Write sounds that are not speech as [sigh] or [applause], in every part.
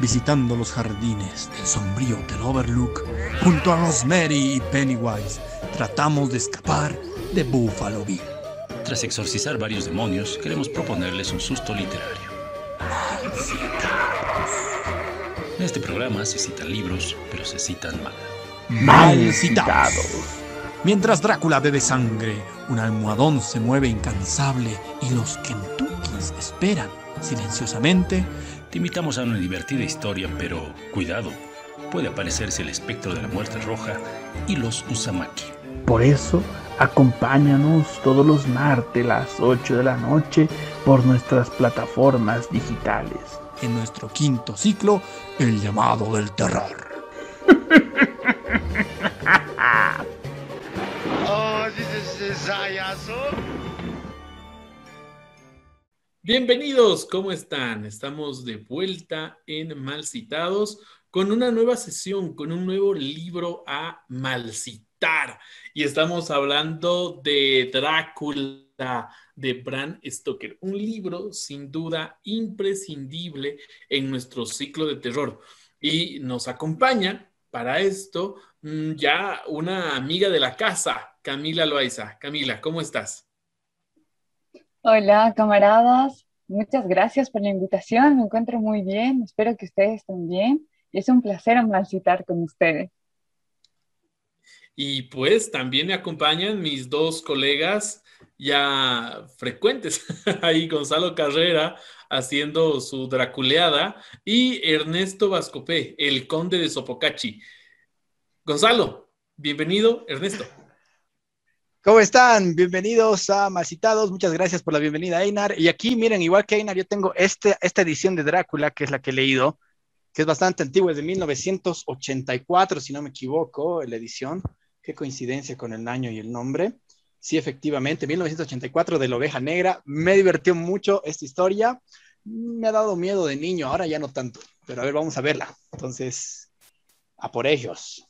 visitando los jardines del sombrío del Overlook, junto a Rosemary y Pennywise, tratamos de escapar de Buffalo Bill. Tras exorcizar varios demonios, queremos proponerles un susto literario. En este programa se citan libros, pero se citan mal. Mal citados. Mientras Drácula bebe sangre, un almohadón se mueve incansable y los Kentuckys esperan silenciosamente. Te invitamos a una divertida historia, pero cuidado, puede aparecerse el espectro de la muerte roja y los Usamaki. Por eso, acompáñanos todos los martes a las 8 de la noche por nuestras plataformas digitales. En nuestro quinto ciclo, El llamado del terror. [laughs] Bienvenidos, ¿cómo están? Estamos de vuelta en Malcitados con una nueva sesión, con un nuevo libro a malcitar. Y estamos hablando de Drácula de Bram Stoker, un libro sin duda imprescindible en nuestro ciclo de terror. Y nos acompaña para esto mm, ya una amiga de la casa, Camila Loaiza. Camila, ¿cómo estás? Hola, camaradas. Muchas gracias por la invitación. Me encuentro muy bien. Espero que ustedes también. Y es un placer citar con ustedes. Y pues también me acompañan mis dos colegas ya frecuentes. [laughs] Ahí Gonzalo Carrera haciendo su draculeada y Ernesto Vascopé, el conde de Sopocachi. Gonzalo, bienvenido, Ernesto. ¿Cómo están? Bienvenidos a Malcitados. Muchas gracias por la bienvenida, Einar. Y aquí, miren, igual que Einar, yo tengo este, esta edición de Drácula, que es la que he leído, que es bastante antigua, es de 1984, si no me equivoco, la edición. Qué coincidencia con el año y el nombre. Sí, efectivamente, 1984 de la oveja negra. Me divertió mucho esta historia. Me ha dado miedo de niño, ahora ya no tanto. Pero a ver, vamos a verla. Entonces, a por ellos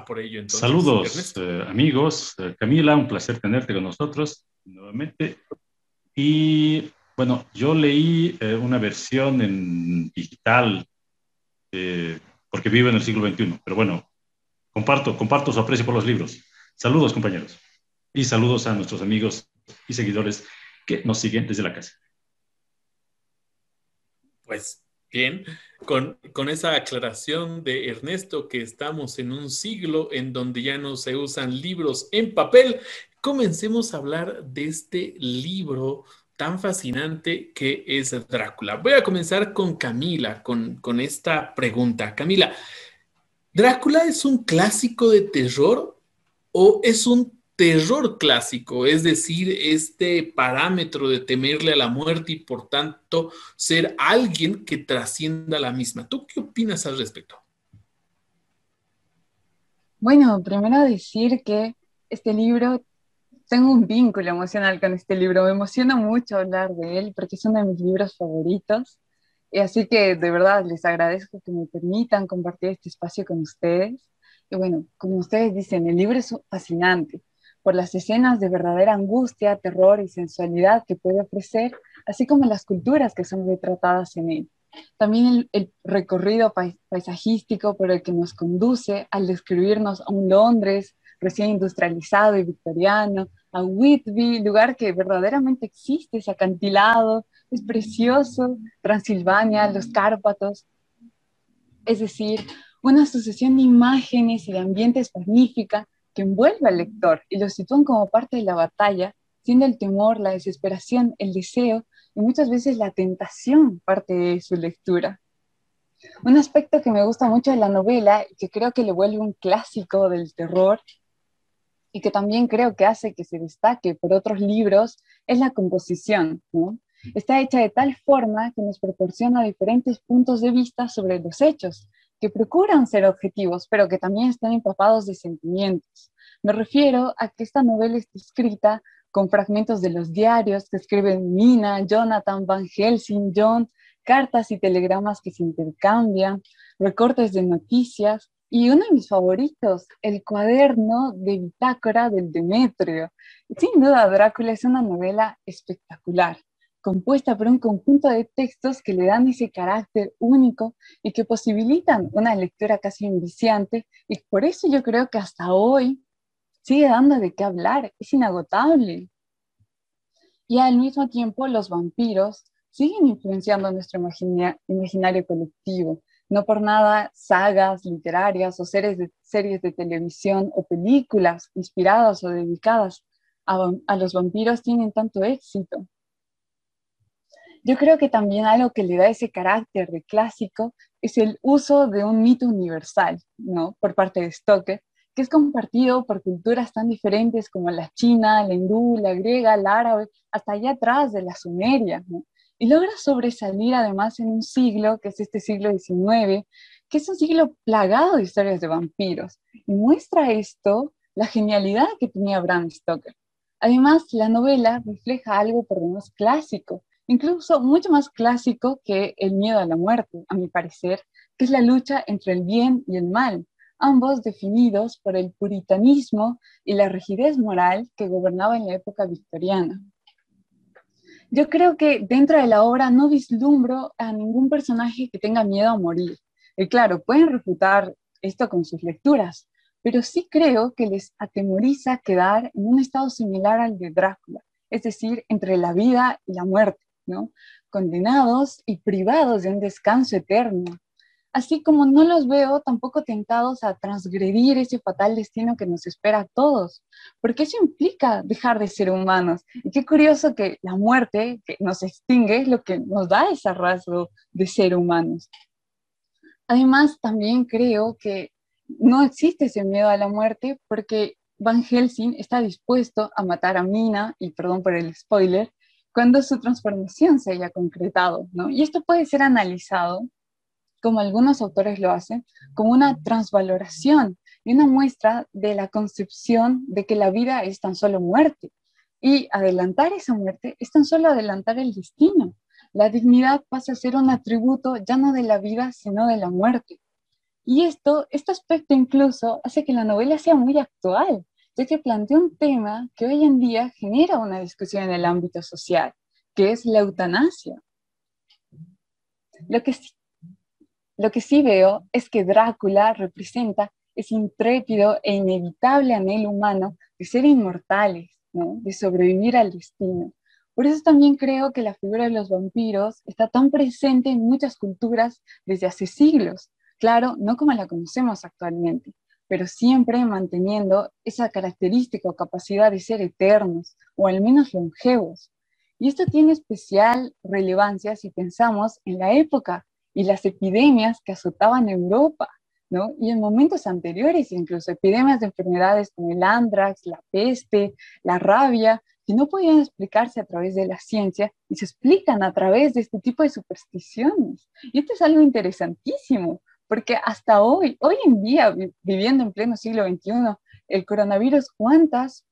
por ello. Entonces, Saludos, eh, amigos. Eh, Camila, un placer tenerte con nosotros nuevamente. Y bueno, yo leí eh, una versión en digital porque vivo en el siglo XXI, pero bueno, comparto, comparto su aprecio por los libros. Saludos, compañeros. Y saludos a nuestros amigos y seguidores que nos siguen desde la casa. Pues Bien, con, con, esa aclaración de Ernesto que estamos en un siglo en donde ya no se usan libros en papel, comencemos a hablar de este libro tan fascinante que es Drácula. Voy a comenzar con Camila, con, con esta pregunta. Camila, ¿Drácula es un clásico de terror o es un terror clásico, es decir, este parámetro de temerle a la muerte y por tanto ser alguien que trascienda la misma. ¿Tú qué opinas al respecto? Bueno, primero decir que este libro, tengo un vínculo emocional con este libro, me emociona mucho hablar de él porque es uno de mis libros favoritos. Y así que de verdad les agradezco que me permitan compartir este espacio con ustedes. Y bueno, como ustedes dicen, el libro es fascinante por las escenas de verdadera angustia, terror y sensualidad que puede ofrecer, así como las culturas que son retratadas en él. También el, recorrido paisajístico por el que nos conduce al describirnos a un Londres recién industrializado y victoriano, a Whitby, lugar que verdaderamente existe, es acantilado, es precioso, Transilvania, los Cárpatos. Es decir, una sucesión de imágenes y de ambientes magnífica que envuelve al lector y lo sitúan como parte de la batalla, siendo el temor, la desesperación, el deseo y muchas veces la tentación parte de su lectura. Un aspecto que me gusta mucho de la novela y que creo que le vuelve un clásico del terror y que también creo que hace que se destaque por otros libros es la composición. Está hecha de tal forma que nos proporciona diferentes puntos de vista sobre los hechos, que procuran ser objetivos, pero que también están empapados de sentimientos. Me refiero a que esta novela está escrita con fragmentos de los diarios que escriben Nina, Jonathan, Van Helsing, John, cartas y telegramas que se intercambian, recortes de noticias y uno de mis favoritos, el cuaderno de bitácora del Demetrio. Sin duda, Drácula es una novela espectacular. Compuesta por un conjunto de textos que le dan ese carácter único y que posibilitan una lectura casi inviciante y por eso yo creo que hasta hoy sigue dando de qué hablar, es inagotable. Y al mismo tiempo los vampiros siguen influenciando nuestro imaginario colectivo. No por nada sagas literarias o series de, series de televisión o películas inspiradas o dedicadas a, a los vampiros tienen tanto éxito. Yo creo que también algo que le da ese carácter de clásico es el uso de un mito universal, ¿no? Por parte de Stoker, que es compartido por culturas tan diferentes como la china, la hindú, la griega, la árabe, hasta allá atrás de la sumeria, ¿no? Y logra sobresalir además en un siglo, que es este siglo XIX, que es un siglo plagado de historias de vampiros. Y muestra esto la genialidad que tenía Bram Stoker. Además, la novela refleja algo por demás clásico, incluso mucho más clásico que el miedo a la muerte, a mi parecer, que es la lucha entre el bien y el mal, ambos definidos por el puritanismo y la rigidez moral que gobernaba en la época victoriana. Yo creo que dentro de la obra no vislumbro a ningún personaje que tenga miedo a morir. Y claro, pueden refutar esto con sus lecturas, pero sí creo que les atemoriza quedar en un estado similar al de Drácula, es decir, entre la vida y la muerte, ¿no? Condenados y privados de un descanso eterno, así como no los veo tampoco tentados a transgredir ese fatal destino que nos espera a todos, porque eso implica dejar de ser humanos. Y qué curioso que la muerte que nos extingue es lo que nos da ese rasgo de ser humanos. Además, también creo que no existe ese miedo a la muerte porque Van Helsing está dispuesto a matar a Mina, y perdón por el spoiler, cuando su transformación se haya concretado, ¿no? Y esto puede ser analizado como algunos autores lo hacen, como una transvaloración y una muestra de la concepción de que la vida es tan solo muerte. Y adelantar esa muerte es tan solo adelantar el destino. La dignidad pasa a ser un atributo ya no de la vida, sino de la muerte. Y esto, este aspecto incluso hace que la novela sea muy actual, ya que plantea un tema que hoy en día genera una discusión en el ámbito social, que es la eutanasia. Lo que sí lo que sí veo es que Drácula representa ese intrépido e inevitable anhelo humano de ser inmortales, de sobrevivir al destino. Por eso también creo que la figura de los vampiros está tan presente en muchas culturas desde hace siglos. Claro, no como la conocemos actualmente, pero siempre manteniendo esa característica o capacidad de ser eternos o al menos longevos. Y esto tiene especial relevancia si pensamos en la época y las epidemias que azotaban Europa, ¿no? Y en momentos anteriores, incluso epidemias de enfermedades como el andrax, la peste, la rabia, que no podían explicarse a través de la ciencia y se explican a través de este tipo de supersticiones. Y esto es algo interesantísimo, porque hasta hoy, hoy en día, viviendo en pleno siglo XXI, el coronavirus, ¿cuántas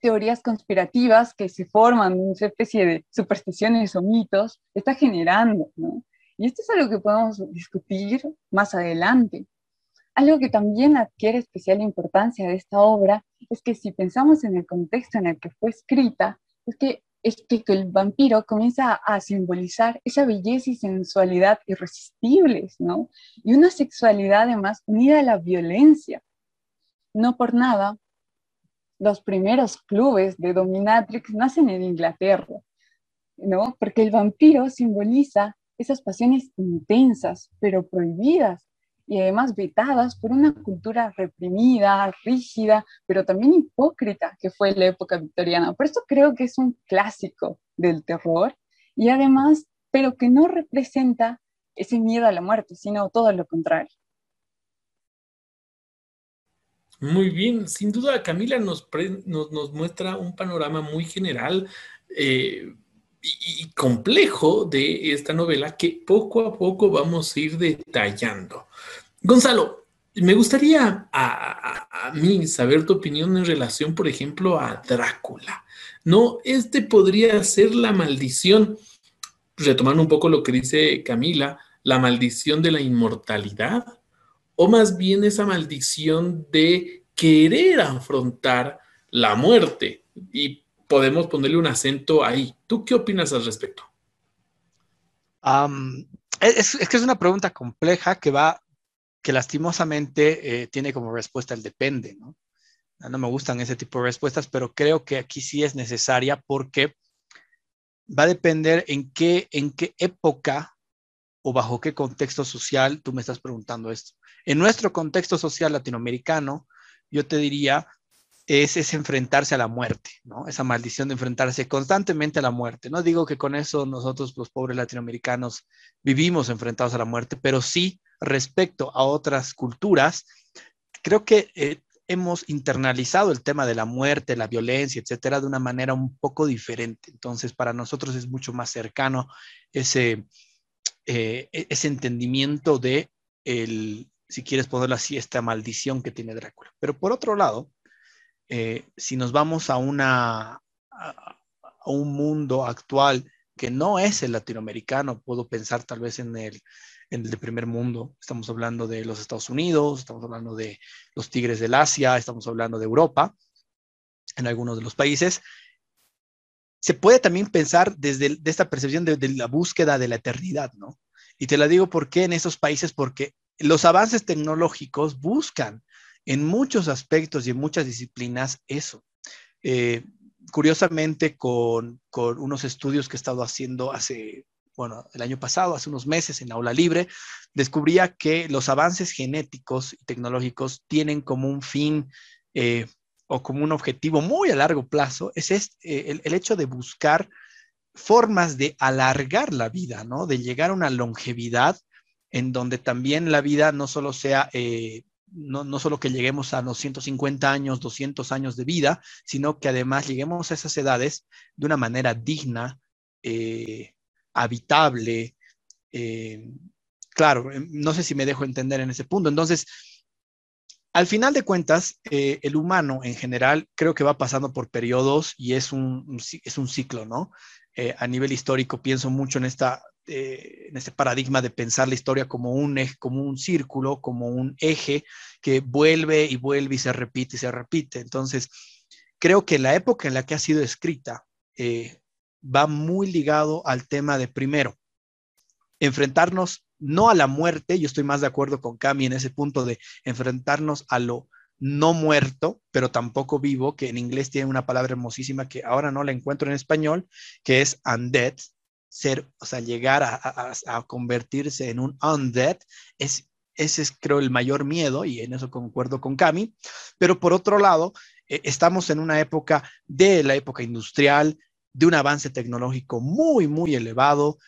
teorías conspirativas que se forman, una especie de supersticiones o mitos, está generando, ¿no? Y esto es algo que podemos discutir más adelante. Algo que también adquiere especial importancia de esta obra es que si pensamos en el contexto en el que fue escrita, es que, es que el vampiro comienza a simbolizar esa belleza y sensualidad irresistibles, ¿no? Y una sexualidad además unida a la violencia. No por nada, los primeros clubes de dominatrix nacen en Inglaterra, ¿no? Porque el vampiro simboliza esas pasiones intensas, pero prohibidas y además vetadas por una cultura reprimida, rígida, pero también hipócrita que fue la época victoriana. Por eso creo que es un clásico del terror y además, pero que no representa ese miedo a la muerte, sino todo lo contrario. Muy bien, sin duda Camila nos, nos, muestra un panorama muy general. Eh, y complejo de esta novela que poco a poco vamos a ir detallando. Gonzalo, me gustaría a, mí saber tu opinión en relación, por ejemplo, a Drácula. ¿No? Este podría ser la maldición, retomando un poco lo que dice Camila, la maldición de la inmortalidad, o más bien esa maldición de querer afrontar la muerte y podemos ponerle un acento ahí. ¿Tú qué opinas al respecto? es, que es una pregunta compleja que va, que lastimosamente eh, tiene como respuesta el depende, ¿no? No me gustan ese tipo de respuestas, pero creo que aquí sí es necesaria porque va a depender en qué, en qué época o bajo qué contexto social tú me estás preguntando esto. En nuestro contexto social latinoamericano, yo te diría, es, es, enfrentarse a la muerte, ¿no? Esa maldición de enfrentarse constantemente a la muerte. No digo que con eso nosotros, los pobres latinoamericanos, vivimos enfrentados a la muerte, pero sí respecto a otras culturas, creo que eh, hemos internalizado el tema de la muerte, la violencia, etcétera, de una manera un poco diferente. Entonces, para nosotros es mucho más cercano ese, eh, e-, ese entendimiento de el, si quieres ponerlo así, esta maldición que tiene Drácula. Pero por otro lado, eh, si nos vamos a, un mundo actual que no es el latinoamericano, puedo pensar tal vez en el, de primer mundo, estamos hablando de los Estados Unidos, estamos hablando de los tigres del Asia, estamos hablando de Europa, en algunos de los países, se puede también pensar desde esta percepción de, la búsqueda de la eternidad, ¿no? Y te la digo por qué en esos países, porque los avances tecnológicos buscan en muchos aspectos y en muchas disciplinas eso. Eh, curiosamente, con, con, unos estudios que he estado haciendo hace, bueno, el año pasado, hace unos meses en Aula Libre, descubría que los avances genéticos y tecnológicos tienen como un fin eh, o como un objetivo muy a largo plazo, es este, eh, el, el, hecho de buscar formas de alargar la vida, ¿no? De llegar a una longevidad en donde también la vida no solo sea no, no, solo que lleguemos a los 150 años, 200 años de vida, sino que además lleguemos a esas edades de una manera digna, eh, habitable. Eh, claro, eh, no sé si me dejo entender en ese punto. Entonces, al final de cuentas, eh, el humano en general creo que va pasando por periodos y es un, es un ciclo, ¿no? A nivel histórico pienso mucho en esta eh, en este paradigma de pensar la historia como un como un círculo, como un eje que vuelve y vuelve y se repite y se repite. Entonces, creo que la época en la que ha sido escrita eh, va muy ligado al tema de primero, enfrentarnos no a la muerte, yo estoy más de acuerdo con Cami en ese punto de enfrentarnos a lo no muerto, pero tampoco vivo, que en inglés tiene una palabra hermosísima que ahora no la encuentro en español, que es undead, ser, o sea, llegar a, convertirse en un undead, es, ese es creo el mayor miedo y en eso concuerdo con Cami, pero por otro lado, eh, estamos en una época de la época industrial, de un avance tecnológico muy, muy elevado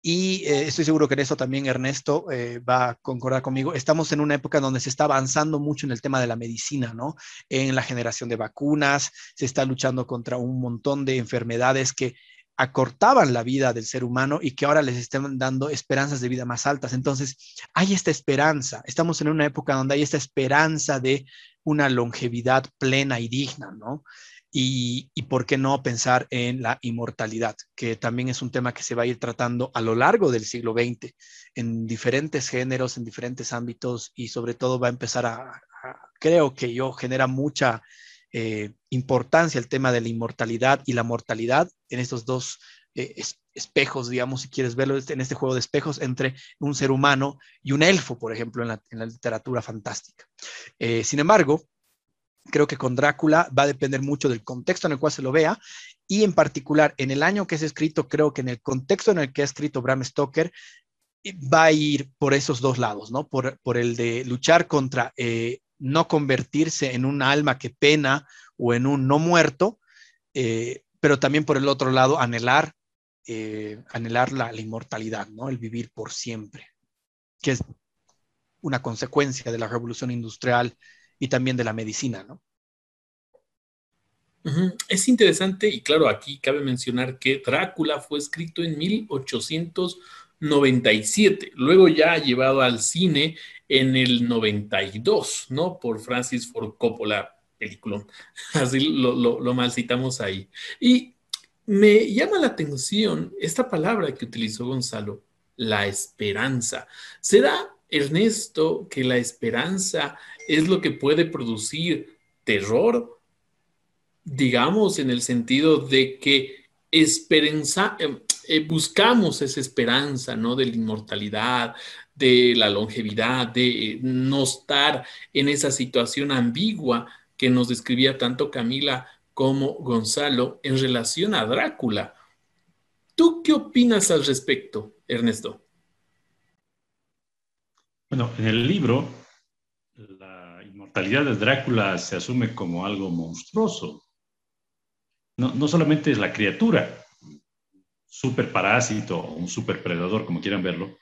y eh, estoy seguro que en eso también Ernesto eh, va a concordar conmigo. Estamos en una época donde se está avanzando mucho en el tema de la medicina, ¿no? En la generación de vacunas, se está luchando contra un montón de enfermedades que acortaban la vida del ser humano y que ahora les están dando esperanzas de vida más altas. Entonces, hay esta esperanza. Estamos en una época donde hay esta esperanza de una longevidad plena y digna, ¿no? Y, y, por qué no pensar en la inmortalidad, que también es un tema que se va a ir tratando a lo largo del siglo XX en diferentes géneros, en diferentes ámbitos y sobre todo va a empezar a, a creo que yo, genera mucha eh, importancia el tema de la inmortalidad y la mortalidad en estos dos eh, es, espejos, digamos, si quieres verlo, en este juego de espejos entre un ser humano y un elfo, por ejemplo, en la, literatura fantástica. Eh, sin embargo, creo que con Drácula va a depender mucho del contexto en el cual se lo vea y en particular en el año que es escrito, creo que en el contexto en el que ha escrito Bram Stoker, va a ir por esos dos lados, ¿no? Por, por el de luchar contra no convertirse en un alma que pena o en un no muerto, eh, pero también por el otro lado anhelar, eh, anhelar la, inmortalidad, ¿no? El vivir por siempre, que es una consecuencia de la revolución industrial y también de la medicina, ¿no? Es interesante y claro, aquí cabe mencionar que Drácula fue escrito en 1897, luego ya llevado al cine en el 92, ¿no? Por Francis Ford Coppola, película. [laughs] Así lo, lo, lo mal citamos ahí. Y me llama la atención esta palabra que utilizó Gonzalo, la esperanza. ¿Será, Ernesto, que la esperanza es lo que puede producir terror? digamos, en el sentido de que esperanza, em, eh, buscamos esa esperanza, ¿no? De la inmortalidad, de la longevidad, de no estar en esa situación ambigua que nos describía tanto Camila como Gonzalo en relación a Drácula. ¿Tú qué opinas al respecto, Ernesto? Bueno, en el libro, la inmortalidad de Drácula se asume como algo monstruoso. No, no solamente es la criatura, super parásito o un super predador, como quieran verlo,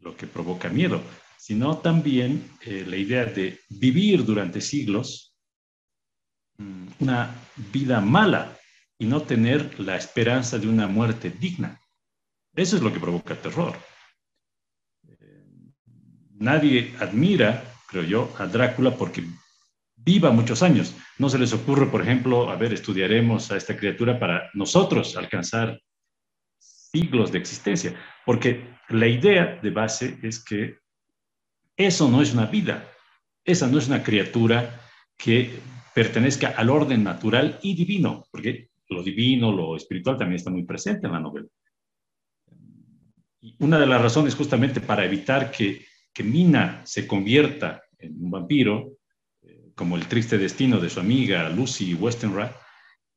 lo que provoca miedo, sino también eh, la idea de vivir durante siglos mm, una vida mala y no tener la esperanza de una muerte digna. Eso es lo que provoca terror. Eh, nadie admira, creo yo, a Drácula porque viva muchos años. No se les ocurre, por ejemplo, a ver, estudiaremos a esta criatura para nosotros alcanzar siglos de existencia, porque la idea de base es que eso no es una vida, esa no es una criatura que pertenezca al orden natural y divino, porque lo divino, lo espiritual también está muy presente en la novela. Una de las razones justamente para evitar que, que Mina se convierta en un vampiro, eh, como el triste destino de su amiga Lucy Westenra,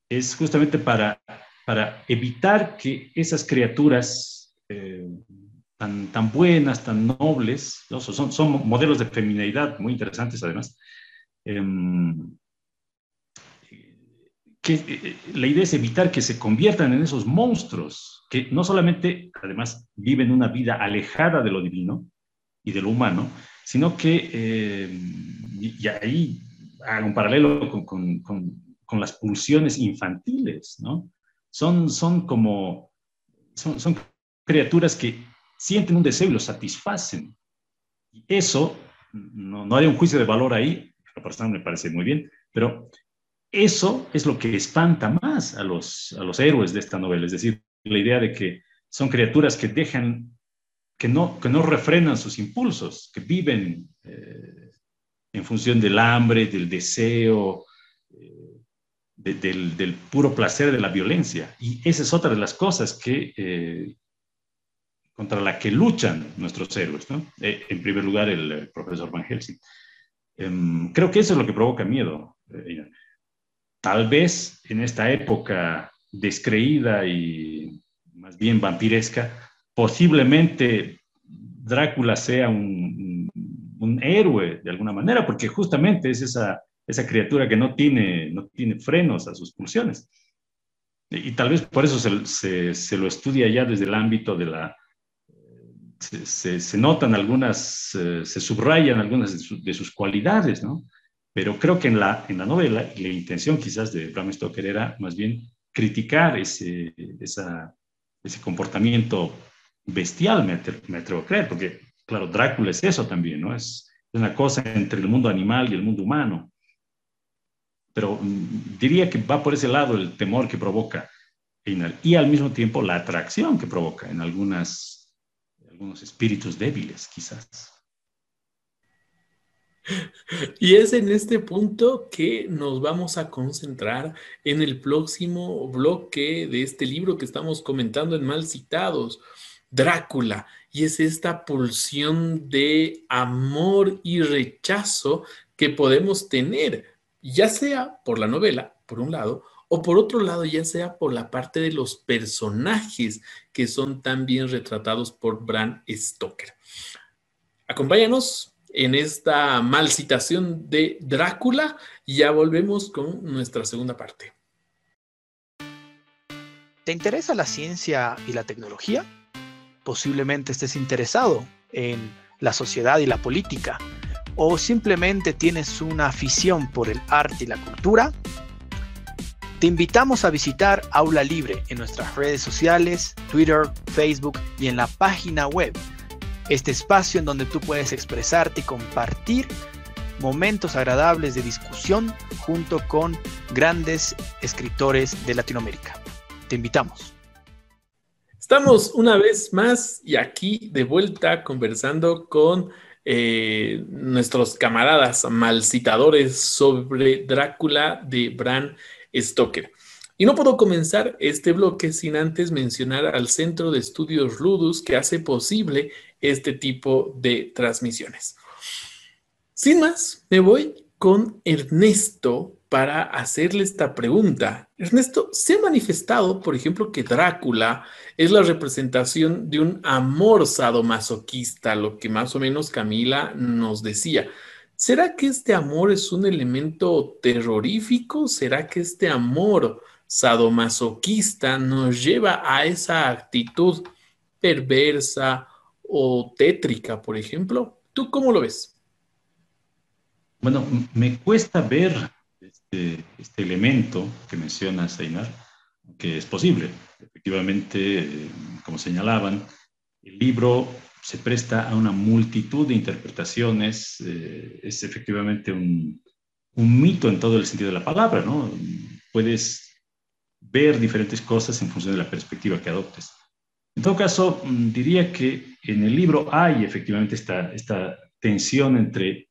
es justamente para para evitar que esas criaturas eh, tan, tan buenas, tan nobles, son, son modelos de feminidad muy interesantes además, em, que eh, la idea es evitar que se conviertan en esos monstruos que no solamente, además, viven una vida alejada de lo divino y de lo humano, sino que, eh, y, ahí hago un paralelo con, con, con, las pulsiones infantiles, ¿no? Son, son como, son, son criaturas que sienten un deseo y lo satisfacen. Y eso, no, no hay un juicio de valor ahí, la persona me parece muy bien, pero eso es lo que espanta más a los, a los héroes de esta novela, es decir, la idea de que son criaturas que dejan, que no, que no refrenan sus impulsos, que viven eh, en función del hambre, del deseo, del, puro placer de la violencia. Y esa es otra de las cosas que, eh, contra la que luchan nuestros héroes. ¿no? Eh, en primer lugar, el, profesor Van Helsing. Em, creo que eso es lo que provoca miedo. Eh, tal vez en esta época descreída y más bien vampiresca, posiblemente Drácula sea un, un héroe de alguna manera, porque justamente es esa esa criatura que no tiene, no tiene frenos a sus pulsiones. Y, tal vez por eso se, se, lo estudia ya desde el ámbito de la... Se, notan algunas, eh, se subrayan algunas de, sus cualidades, ¿no? Pero creo que en la, en la novela, la intención quizás de Bram Stoker era más bien criticar ese, ese comportamiento bestial, me, me, atrevo a creer, porque, claro, Drácula es eso también, ¿no? Es una cosa entre el mundo animal y el mundo humano pero mm, diría que va por ese lado el temor que provoca y al mismo tiempo la atracción que provoca en algunos espíritus débiles, quizás. Y es en este punto que nos vamos a concentrar en el próximo bloque de este libro que estamos comentando en Mal Citados, Drácula. Y es esta pulsión de amor y rechazo que podemos tener ya sea por la novela, por un lado, o por otro lado, ya sea por la parte de los personajes que son tan bien retratados por Bram Stoker. Acompáñanos en esta mal citación de Drácula y ya volvemos con nuestra segunda parte. ¿Te interesa la ciencia y la tecnología? Posiblemente estés interesado en la sociedad y la política o simplemente tienes una afición por el arte y la cultura, te invitamos a visitar Aula Libre en nuestras redes sociales, Twitter, Facebook y en la página web. Este espacio en donde tú puedes expresarte y compartir momentos agradables de discusión junto con grandes escritores de Latinoamérica. Te invitamos. Estamos una vez más y aquí de vuelta conversando con eh, nuestros camaradas malcitadores sobre Drácula de Bram Stoker. Y no puedo comenzar este bloque sin antes mencionar al Centro de Estudios Ludus que hace posible este tipo de transmisiones. Sin más, me voy con Ernesto para hacerle esta pregunta. Ernesto, se ha manifestado, por ejemplo, que Drácula es la representación de un amor sadomasoquista, lo que más o menos Camila nos decía. ¿Será que este amor es un elemento terrorífico? ¿Será que este amor sadomasoquista nos lleva a esa actitud perversa o tétrica, por ejemplo? ¿Tú cómo lo ves? Bueno, me cuesta ver este, este elemento que menciona Einar, que es posible. Efectivamente, como señalaban, el libro se presta a una multitud de interpretaciones, eh, es efectivamente un, un, mito en todo el sentido de la palabra, ¿no? Puedes ver diferentes cosas en función de la perspectiva que adoptes. En todo caso, mm, diría que en el libro hay efectivamente esta, esta tensión entre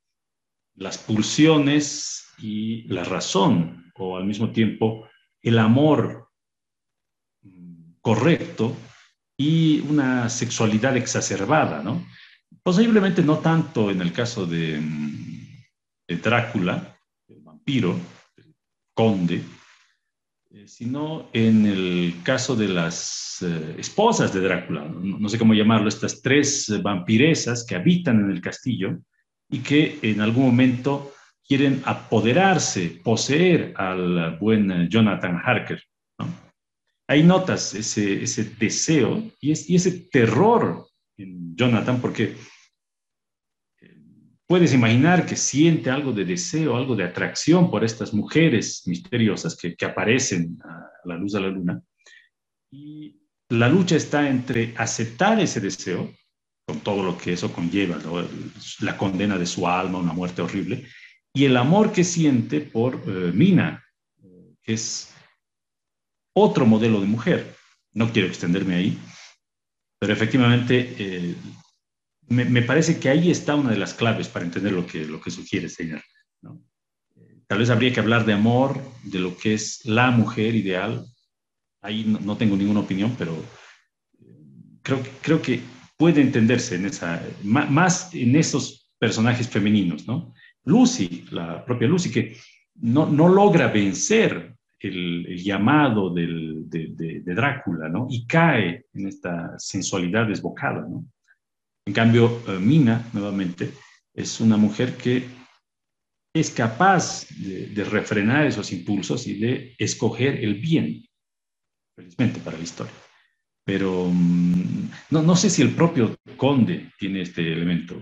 las pulsiones y la razón, o al mismo tiempo el amor correcto y una sexualidad exacerbada, ¿no? Posiblemente no tanto en el caso de, Drácula, el vampiro, el conde, eh, sino en el caso de las eh, esposas de Drácula, no, sé cómo llamarlo, estas tres vampiresas que habitan en el castillo y que en algún momento quieren apoderarse, poseer al buen Jonathan Harker. Ahí notas ese, ese deseo y, y, ese terror en Jonathan porque eh, puedes imaginar que siente algo de deseo, algo de atracción por estas mujeres misteriosas que, que aparecen a la luz de la luna. Y la lucha está entre aceptar ese deseo, con todo lo que eso conlleva, la condena de su alma, una muerte horrible, y el amor que siente por eh, Mina, que es otro modelo de mujer. No quiero extenderme ahí, pero efectivamente eh, me, parece que ahí está una de las claves para entender lo que, lo que sugiere señor. Tal vez habría que hablar de amor, de lo que es la mujer ideal. Ahí no, tengo ninguna opinión, pero eh, creo, creo que puede entenderse en esa, más en esos personajes femeninos, ¿no? Lucy, la propia Lucy, que no, no logra vencer el, llamado de, Drácula, ¿no? Y cae en esta sensualidad desbocada, ¿no? En cambio, eh, Mina, nuevamente, es una mujer que es capaz de, refrenar esos impulsos y de escoger el bien, felizmente para la historia. Pero mm, no, no sé si el propio conde tiene este elemento,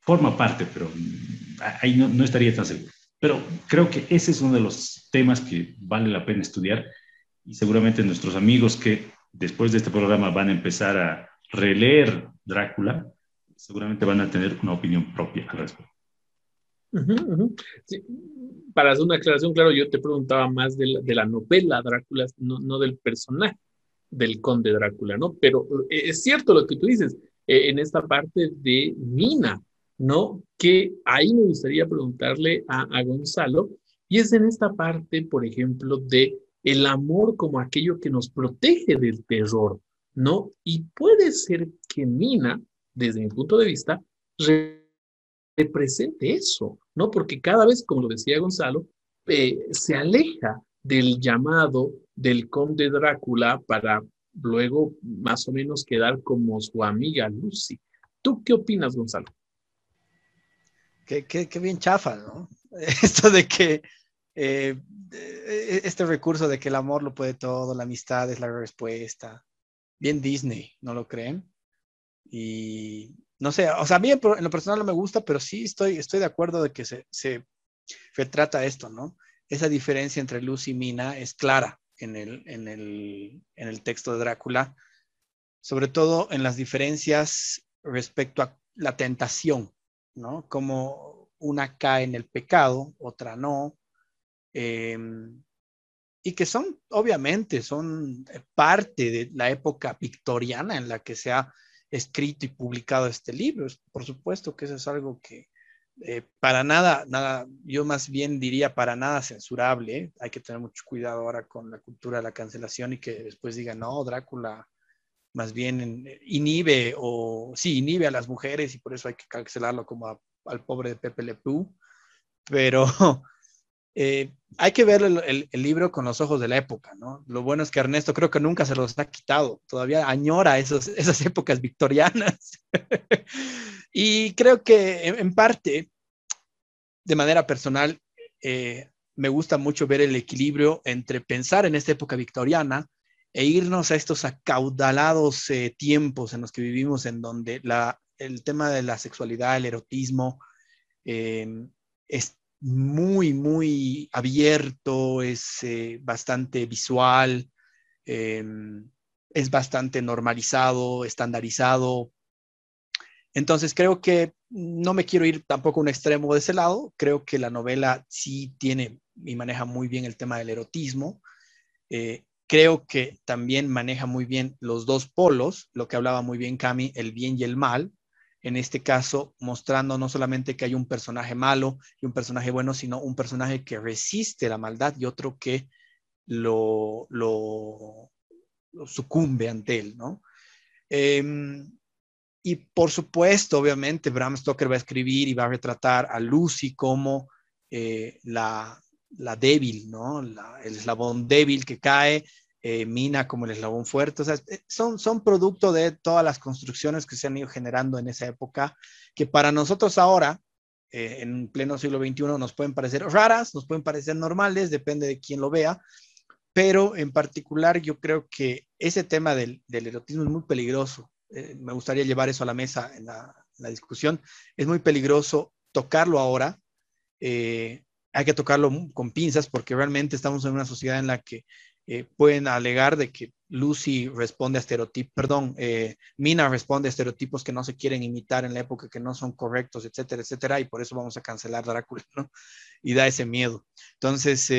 Forma parte, pero mm, ahí no estaría tan seguro. Pero creo que ese es uno de los temas que vale la pena estudiar y seguramente nuestros amigos que después de este programa van a empezar a releer Drácula, seguramente van a tener una opinión propia al respecto. Para hacer una aclaración, claro, yo te preguntaba más de la, novela Drácula, no, no, del personaje del conde Drácula, ¿no? Pero eh, es cierto lo que tú dices, eh, en esta parte de Mina, ¿no? Que ahí me gustaría preguntarle a, Gonzalo, y es en esta parte, por ejemplo, de el amor como aquello que nos protege del terror, ¿no? Y puede ser que Mina, desde mi punto de vista, represente eso, ¿no? Porque cada vez, como lo decía Gonzalo, eh, se aleja del llamado del conde Drácula para luego más o menos quedar como su amiga Lucy. ¿Tú qué opinas, Gonzalo? Qué, bien chafa, ¿no? [laughs] Esto de que eh, e, este recurso de que el amor lo puede todo, la amistad es la respuesta. Bien Disney, ¿no lo creen? Y no sé, o sea, a mí en lo personal no me gusta, pero sí estoy, estoy de acuerdo de que se, se retrata esto, ¿no? Esa diferencia entre Luz y Mina es clara en el, en el, en el texto de Drácula, sobre todo en las diferencias respecto a la tentación, ¿no? Como una cae en el pecado, otra no. Em, y que son, obviamente, son parte de la época victoriana en la que se ha escrito y publicado este libro. Por supuesto que eso es algo que eh, para nada, nada, yo más bien diría para nada censurable. Hay que tener mucho cuidado ahora con la cultura de la cancelación y que después digan, no, Drácula más bien inhibe o sí, inhibe a las mujeres y por eso hay que cancelarlo como al pobre de Pepe Le Pew. Pero [laughs] eh, hay que ver el, libro con los ojos de la época, ¿no? Lo bueno es que Ernesto creo que nunca se los ha quitado, todavía añora esos, esas épocas victorianas. [laughs] y creo que en, parte, de manera personal, eh, me gusta mucho ver el equilibrio entre pensar en esta época victoriana e irnos a estos acaudalados eh, tiempos en los que vivimos, en donde el tema de la sexualidad, el erotismo, es muy, muy abierto, es eh, bastante visual, em, es bastante normalizado, estandarizado. Entonces creo que no me quiero ir tampoco a un extremo de ese lado. Creo que la novela sí tiene y maneja muy bien el tema del erotismo. Eh, creo que también maneja muy bien los dos polos, lo que hablaba muy bien Cami, el bien y el mal, en este caso mostrando no solamente que hay un personaje malo y un personaje bueno, sino un personaje que resiste la maldad y otro que lo, lo, sucumbe ante él, ¿no? Em, y por supuesto, obviamente, Bram Stoker va a escribir y va a retratar a Lucy como eh, la, la, débil, ¿no? el eslabón débil que cae eh, mina como el eslabón fuerte. O sea, eh, son, son producto de todas las construcciones que se han ido generando en esa época, que para nosotros ahora, eh, en pleno siglo XXI, nos pueden parecer raras, nos pueden parecer normales, depende de quién lo vea, pero en particular yo creo que ese tema del, del erotismo es muy peligroso. Me gustaría llevar eso a la mesa en la, discusión. Es muy peligroso tocarlo ahora. hay que tocarlo con pinzas porque realmente estamos en una sociedad en la que eh, pueden alegar de que Lucy responde a estereotipos, perdón, eh, Mina responde a estereotipos que no se quieren imitar en la época, que no son correctos, etcétera, etcétera, y por eso vamos a cancelar Drácula, ¿no? Y da ese miedo. Entonces,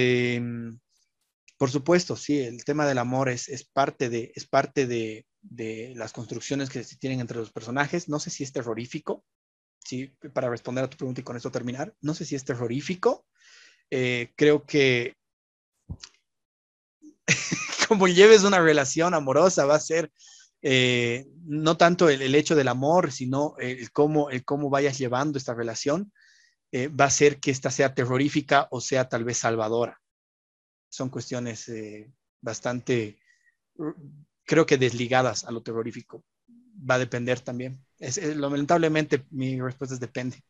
por supuesto, sí, el tema del amor es, es parte, de, es parte de, de, las construcciones que se tienen entre los personajes. No sé si es terrorífico, sí, para responder a tu pregunta y con esto terminar, no sé si es terrorífico. Eh, creo que [laughs] como lleves una relación amorosa, va a ser eh, no tanto el, hecho del amor, sino el cómo, el cómo vayas llevando esta relación, eh, va a ser que esta sea terrorífica o sea tal vez salvadora. Son cuestiones bastante, creo que desligadas a lo terrorífico. Va a depender también. lamentablemente mi respuesta es depende.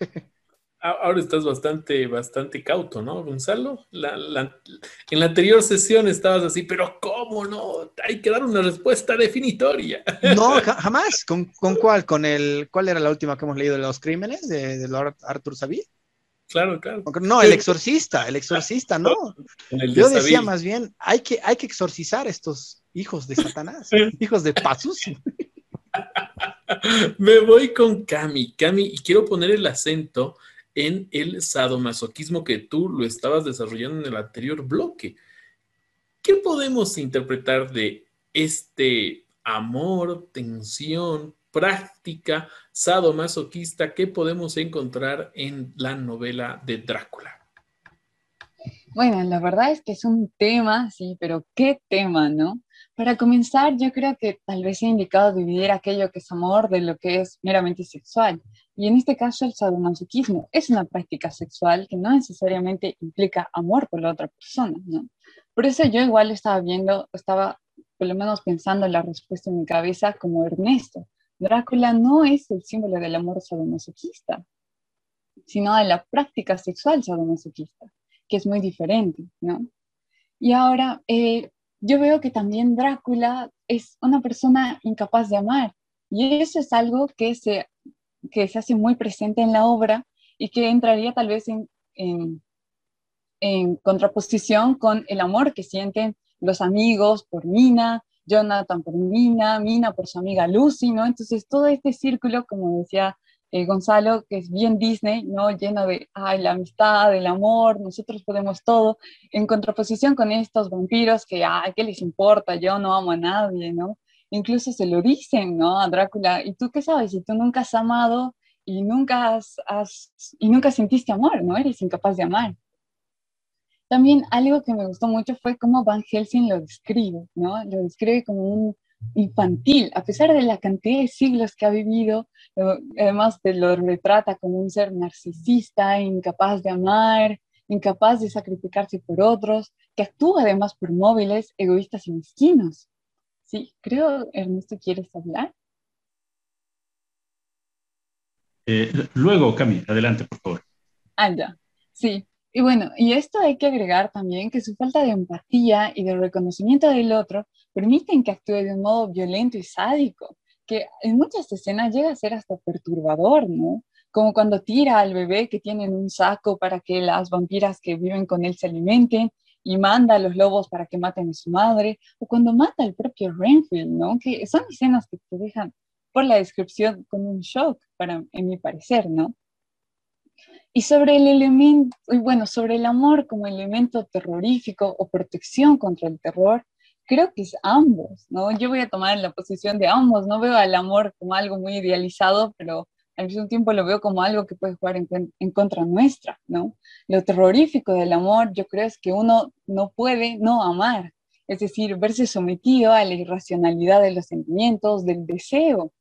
[laughs] Ahora estás bastante, bastante cauto, ¿no, Gonzalo? en la anterior sesión estabas así, pero ¿cómo no? Hay que dar una respuesta definitoria. [laughs] No, jamás. ¿Con, cuál? ¿Con el, ¿Cuál era la última que hemos leído de los crímenes de, Lord Arthur Saville? Claro, claro. No, el exorcista, el exorcista, no. [laughs] Yo decía más bien, hay que, hay que exorcizar estos hijos de Satanás, hijos de Pazus. Me voy con Cami, Cami, y quiero poner el acento en el sadomasoquismo que tú lo estabas desarrollando en el anterior bloque. ¿Qué podemos interpretar de este amor, tensión, práctica sadomasoquista que podemos encontrar en la novela de Drácula? Bueno, la verdad es que es un tema, sí, pero qué tema, ¿no? Para comenzar, yo creo que tal vez sea indicado dividir aquello que es amor de lo que es meramente sexual. Y en este caso, el sadomasoquismo es una práctica sexual que no necesariamente implica amor por la otra persona. Por eso yo igual estaba viendo, estaba por lo menos pensando en la respuesta en mi cabeza como Ernesto. Drácula no es el símbolo del amor sadomasoquista, sino de la práctica sexual sadomasoquista, que es muy diferente, ¿no? Y ahora, eh, yo veo que también Drácula es una persona incapaz de amar. Y eso es algo que se, que se hace muy presente en la obra y que entraría tal vez en, en, en contraposición con el amor que sienten los amigos por Mina, Jonathan por Mina, Mina por su amiga Lucy, ¿no? Entonces todo este círculo, como decía eh, Gonzalo, que es bien Disney, ¿no? Lleno de ay, la amistad, el amor, nosotros podemos todo, en contraposición con estos vampiros que, ay, ¿qué les importa? Yo no amo a nadie, ¿no? Incluso se lo dicen, ¿no? A Drácula, ¿y tú qué sabes? Si tú nunca has amado, y nunca, has, y nunca sentiste amor, ¿no? Eres incapaz de amar. También algo que me gustó mucho fue cómo Van Helsing lo describe, ¿no? Lo describe como un infantil, a pesar de la cantidad de siglos que ha vivido, además de lo retrata como un ser narcisista, incapaz de amar, incapaz de sacrificarse por otros, que actúa además por móviles, egoístas y mezquinos. Sí, creo, Ernesto, ¿quieres hablar? Eh, luego, Cami, adelante, por favor. Ah, ya. Sí, y bueno, y esto hay que agregar también que su falta de empatía y de reconocimiento del otro permiten que actúe de un modo violento y sádico, que en muchas escenas llega a ser hasta perturbador, ¿no? Como cuando tira al bebé que tiene en un saco para que las vampiras que viven con él se alimenten y manda a los lobos para que maten a su madre, o cuando mata al propio Renfield, ¿no? Que son escenas que te dejan por la descripción con un shock, para, en mi parecer, ¿no? Y sobre el elemento, bueno, sobre el amor como elemento terrorífico o protección contra el terror, creo que es ambos, ¿no? Yo voy a tomar la posición de ambos, no veo al amor como algo muy idealizado, pero al mismo tiempo lo veo como algo que puede jugar en, en, contra nuestra, ¿no? Lo terrorífico del amor, yo creo es que uno no puede no amar, es decir, verse sometido a la irracionalidad de los sentimientos, del deseo,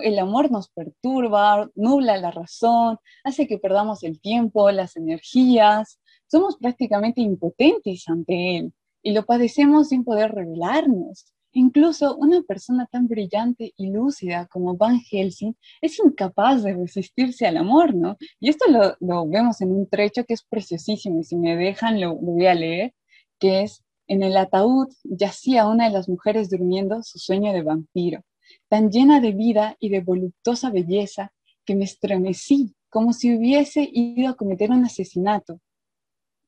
el amor nos perturba, nubla la razón, hace que perdamos el tiempo, las energías, somos prácticamente impotentes ante él y lo padecemos sin poder revelarnos. Incluso una persona tan brillante y lúcida como Van Helsing es incapaz de resistirse al amor, ¿no? Y esto lo, vemos en un trecho que es preciosísimo y si me dejan lo, lo voy a leer, que es, en el ataúd yacía una de las mujeres durmiendo su sueño de vampiro tan llena de vida y de voluptuosa belleza, que me estremecí como si hubiese ido a cometer un asesinato.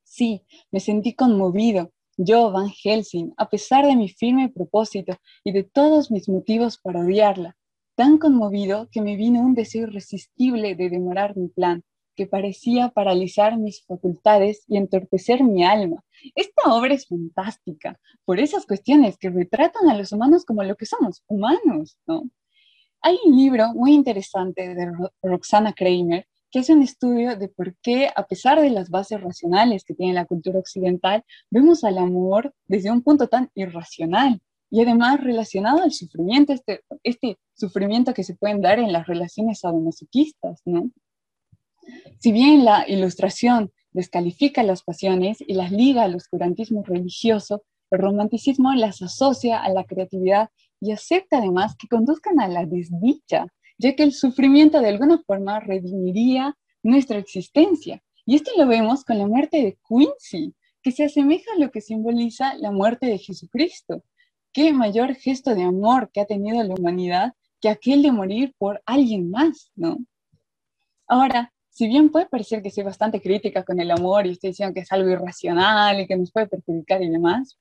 Sí, me sentí conmovido, yo, Van Helsing, a pesar de mi firme propósito y de todos mis motivos para odiarla, tan conmovido que me vino un deseo irresistible de demorar mi plan, que parecía paralizar mis facultades y entorpecer mi alma. Esta obra es fantástica por esas cuestiones que retratan a los humanos como lo que somos, humanos, ¿no? Hay un libro muy interesante de Roxana Kramer que es un estudio de por qué, a pesar de las bases racionales que tiene la cultura occidental, vemos al amor desde un punto tan irracional y además relacionado al sufrimiento, este, este sufrimiento que se pueden dar en las relaciones sadomasoquistas, ¿no? Si bien la ilustración descalifica las pasiones y las liga al oscurantismo religioso, el romanticismo las asocia a la creatividad y acepta además que conduzcan a la desdicha, ya que el sufrimiento de alguna forma redimiría nuestra existencia. Y esto lo vemos con la muerte de Quincy, que se asemeja a lo que simboliza la muerte de Jesucristo. ¿Qué mayor gesto de amor que ha tenido la humanidad que aquel de morir por alguien más, no? Ahora, si bien puede parecer que soy bastante crítica con el amor y estoy diciendo que es algo irracional y que nos puede perjudicar y demás,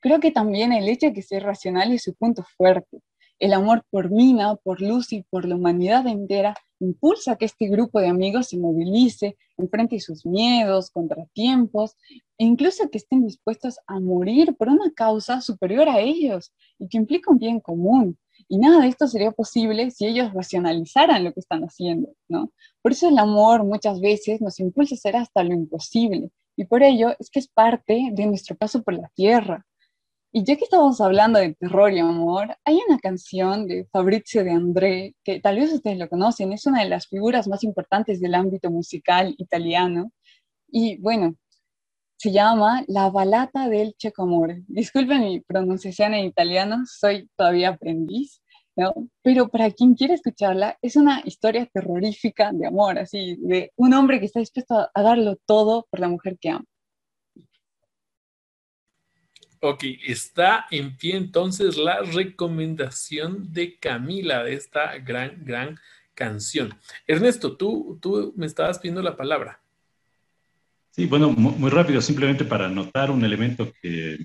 creo que también el hecho de que sea racional es su punto fuerte. El amor por Mina, por Lucy, por la humanidad entera, impulsa que este grupo de amigos se movilice, enfrente sus miedos, contratiempos, e incluso que estén dispuestos a morir por una causa superior a ellos y que implica un bien común. Y nada de esto sería posible si ellos racionalizaran lo que están haciendo, ¿no? Por eso el amor muchas veces nos impulsa a hacer hasta lo imposible. Y por ello es que es parte de nuestro paso por la tierra. Y ya que estamos hablando de terror y amor, hay una canción de Fabrizio de André, que tal vez ustedes lo conocen, es una de las figuras más importantes del ámbito musical italiano. Y bueno, se llama La balata del Checo Amore. Disculpen mi pronunciación en italiano, soy todavía aprendiz, ¿no? Pero para quien quiera escucharla, es una historia terrorífica de amor, así, de un hombre que está dispuesto a darlo todo por la mujer que ama. Ok, está en pie entonces la recomendación de Camila de esta gran, gran canción. Ernesto, tú, tú me estabas pidiendo la palabra. Sí, bueno, muy, rápido, simplemente para notar un elemento que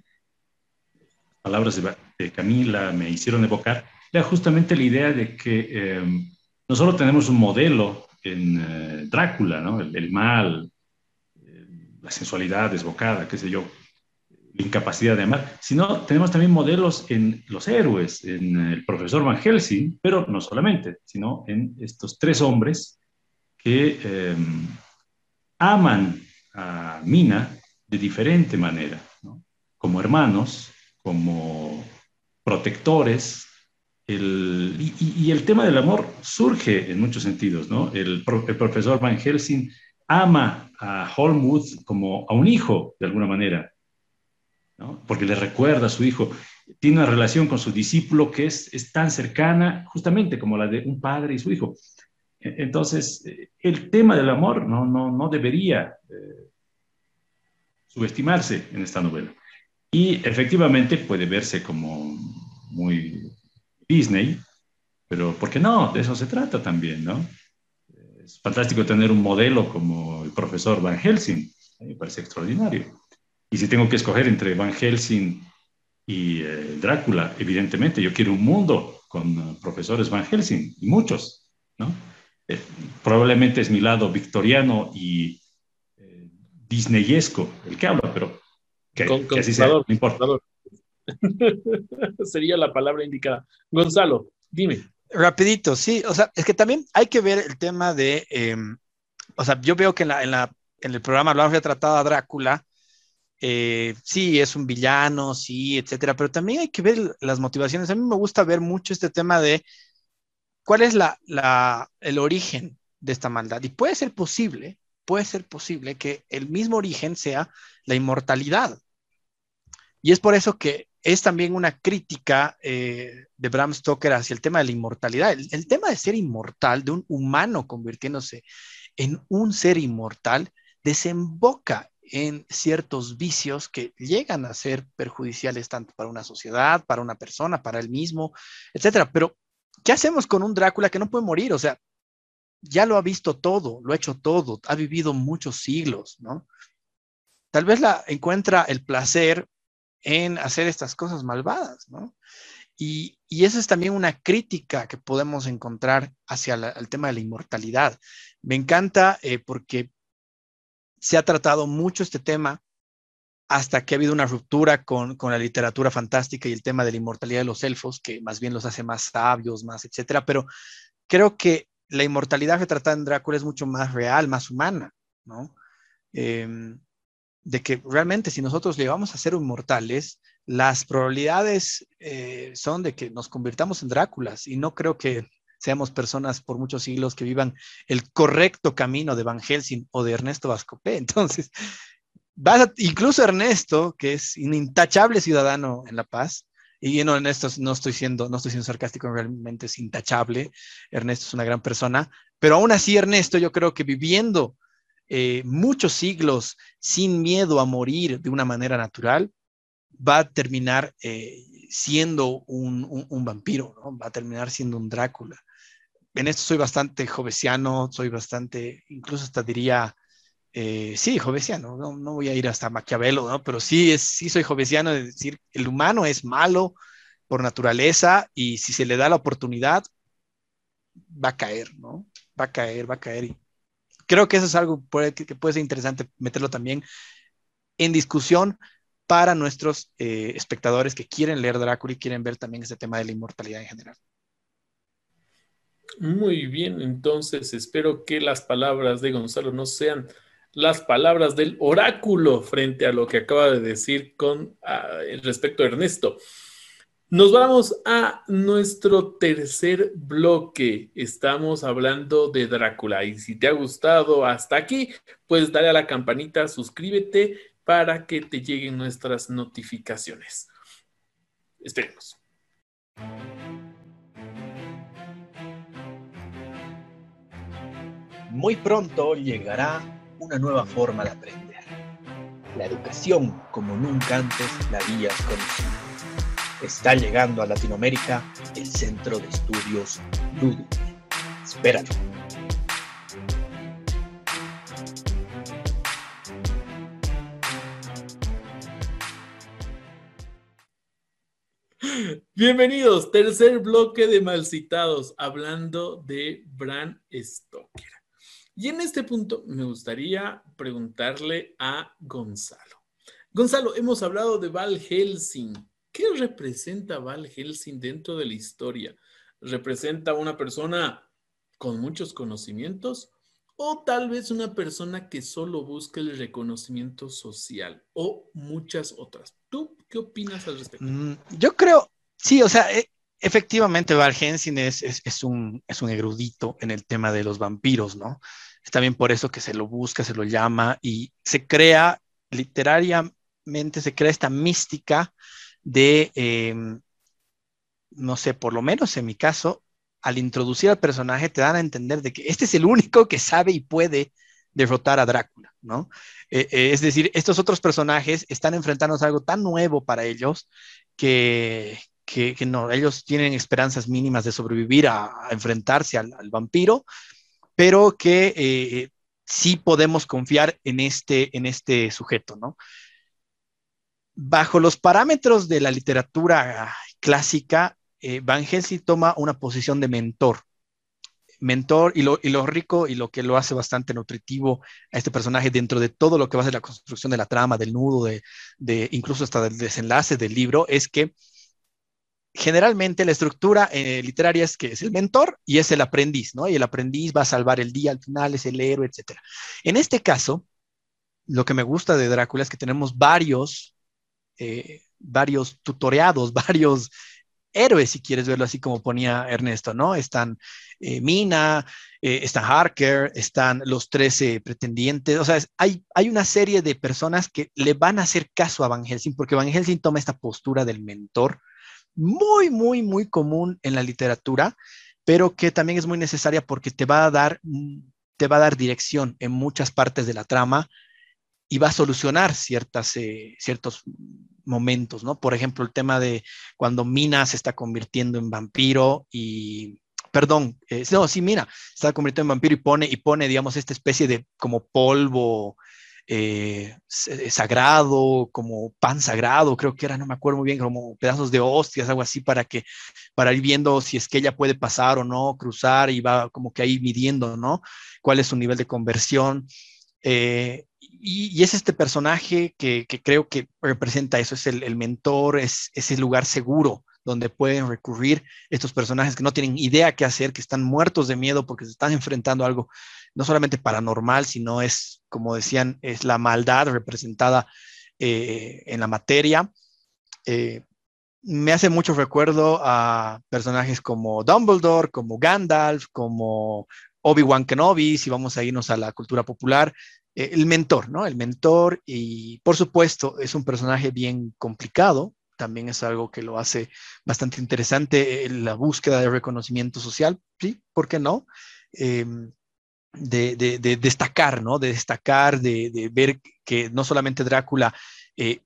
palabras de, Camila me hicieron evocar, era justamente la idea de que eh, no solo tenemos un modelo en eh, Drácula, ¿no? el, mal, eh, la sensualidad desbocada, qué sé yo, incapacidad de amar, sino tenemos también modelos en los héroes, en el profesor Van Helsing, pero no solamente, sino en estos tres hombres que em, aman a Mina de diferente manera, como hermanos, como protectores. y, el tema del amor surge en muchos sentidos. El, el profesor Van Helsing ama a Holmwood como a un hijo, de alguna manera, porque le recuerda a su hijo. Tiene una relación con su discípulo que es, es tan cercana justamente como la de un padre y su hijo. Entonces, el tema del amor no, no, no debería eh, subestimarse en esta novela. Y efectivamente puede verse como muy Disney, pero ¿por qué no? De eso se trata también, ¿no? Es fantástico tener un modelo como el profesor Van Helsing, me parece extraordinario. Y si tengo que escoger entre Van Helsing y eh, Drácula, evidentemente yo quiero un mundo con eh, profesores Van Helsing, y muchos, ¿no? Eh, probablemente es mi lado victoriano y disneyesco el que habla, pero que, así sea, no importa. [laughs] Sería la palabra indicada. Gonzalo, dime. Rapidito, sí, o sea, es que también hay que ver el tema de, em, o sea, yo veo que en, la, en, la, en el programa hablamos de tratado a Drácula, eh, sí, es un villano, sí, etcétera, pero también hay que ver las motivaciones. A mí me gusta ver mucho este tema de cuál es la, el origen de esta maldad. Y puede ser posible, puede ser posible que el mismo origen sea la inmortalidad. Y es por eso que es también una crítica eh, de Bram Stoker hacia el tema de la inmortalidad. el, tema de ser inmortal, de un humano convirtiéndose en un ser inmortal, desemboca en ciertos vicios que llegan a ser perjudiciales tanto para una sociedad, para una persona, para él mismo, etcétera. Pero, ¿qué hacemos con un Drácula que no puede morir? O sea, ya lo ha visto todo, lo ha hecho todo, ha vivido muchos siglos, ¿no? Tal vez la encuentra el placer en hacer estas cosas malvadas, ¿no? Y, y esa es también una crítica que podemos encontrar hacia el tema de la inmortalidad. Me encanta eh, porque se ha tratado mucho este tema hasta que ha habido una ruptura con, la literatura fantástica y el tema de la inmortalidad de los elfos, que más bien los hace más sabios, más, etcétera. Pero creo que la inmortalidad retratada en Drácula es mucho más real, más humana, ¿no? Em, de que realmente si nosotros llegamos a ser inmortales, las probabilidades eh, son de que nos convirtamos en Dráculas y no creo que seamos personas por muchos siglos que vivan el correcto camino de Van Helsing o de Ernesto Vascopé. [laughs] Entonces, incluso Ernesto, que es un intachable ciudadano en La Paz, y no, Ernesto, no estoy siendo, no estoy siendo sarcástico, realmente es intachable. Ernesto es una gran persona, pero aún así, Ernesto, yo creo que viviendo eh, muchos siglos sin miedo a morir de una manera natural, va a terminar eh, siendo un, un, vampiro, ¿no? va a terminar siendo un Drácula en esto soy bastante jovesiano, soy bastante, incluso hasta diría, eh, sí, jovesiano, no, no, voy a ir hasta Maquiavelo, ¿no? Pero sí, es, sí soy jovesiano de decir, el humano es malo por naturaleza y si se le da la oportunidad, va a caer, ¿no? Va a caer, va a caer. Y creo que eso es algo que puede ser interesante meterlo también en discusión para nuestros eh, espectadores que quieren leer Drácula y quieren ver también ese tema de la inmortalidad en general. Muy bien, entonces espero que las palabras de Gonzalo no sean las palabras del oráculo frente a lo que acaba de decir con ah, respecto a Ernesto. Nos vamos a nuestro tercer bloque. Estamos hablando de Drácula. Y si te ha gustado hasta aquí, pues dale a la campanita, suscríbete para que te lleguen nuestras notificaciones. Esperemos. Muy pronto llegará una nueva forma de aprender. La educación como nunca antes la habías conocido. Está llegando a Latinoamérica el Centro de Estudios Ludus. Espéralo. Bienvenidos, tercer bloque de Malcitados, hablando de Bran Stoker. Y en este punto me gustaría preguntarle a Gonzalo. Gonzalo, hemos hablado de Val Helsing. ¿Qué representa Val Helsing dentro de la historia? ¿Representa una persona con muchos conocimientos o tal vez una persona que solo busca el reconocimiento social o muchas otras? ¿Tú qué opinas al respecto? Mm, yo creo, sí, o sea, e, efectivamente Val Helsing es, un, erudito en el tema de los vampiros, ¿no? Es también por eso que se lo busca, se lo llama y se crea literariamente, se crea esta mística de, em, no sé, por lo menos en mi caso, al introducir al personaje te dan a entender de que este es el único que sabe y puede derrotar a Drácula, ¿no? Eh, eh, es decir, estos otros personajes están enfrentándose a algo tan nuevo para ellos que, que, no, ellos tienen esperanzas mínimas de sobrevivir a, enfrentarse al, vampiro, pero que eh, sí podemos confiar en este, en este sujeto, ¿no? Bajo los parámetros de la literatura clásica, eh, Van Helsing toma una posición de mentor. Mentor y lo, y rico y lo que lo hace bastante nutritivo a este personaje dentro de todo lo que va a ser la construcción de la trama, del nudo, de, de incluso hasta del desenlace del libro, es que generalmente la estructura eh, literaria es que es el mentor y es el aprendiz, ¿no? Y el aprendiz va a salvar el día al final, es el héroe, etc. En este caso, lo que me gusta de Drácula es que tenemos varios, eh, varios tutoreados, [laughs] varios héroes, si quieres verlo así como ponía Ernesto, ¿no? Están eh, Mina, están Harker, están los 13 pretendientes, o sea, hay, hay una serie de personas que le van a hacer caso a Van Helsing, porque Van Helsing toma esta postura del mentor, muy, muy, muy común en la literatura, pero que también es muy necesaria porque te va a dar, te va a dar dirección en muchas partes de la trama y va a solucionar ciertas, eh, ciertos momentos, ¿no? Por ejemplo, el tema de cuando Mina se está convirtiendo en vampiro y, perdón, eh, no, sí, Mina se está convirtiendo en vampiro y pone, y pone, digamos, esta especie de como polvo eh, sagrado, como pan sagrado, creo que era, no me acuerdo muy bien, como pedazos de hostias, algo así, para que, para ir viendo si es que ella puede pasar o no, cruzar y va como que ahí midiendo, ¿no? Cuál es su nivel de conversión. Eh, y, es este personaje que, creo que representa eso, es el, mentor, es ese lugar seguro donde pueden recurrir estos personajes que no tienen idea qué hacer, que están muertos de miedo porque se están enfrentando a algo no solamente paranormal, sino es, como decían, es la maldad representada eh, en la materia. Eh, me hace mucho recuerdo a personajes como Dumbledore, como Gandalf, como Obi-Wan Kenobi, si vamos a irnos a la cultura popular, eh, el mentor, ¿no? El mentor y por supuesto es un personaje bien complicado, también es algo que lo hace bastante interesante, la búsqueda de reconocimiento social, ¿sí? ¿Por qué no? Em, de, destacar, ¿no? De destacar, de, ver que no solamente Drácula eh,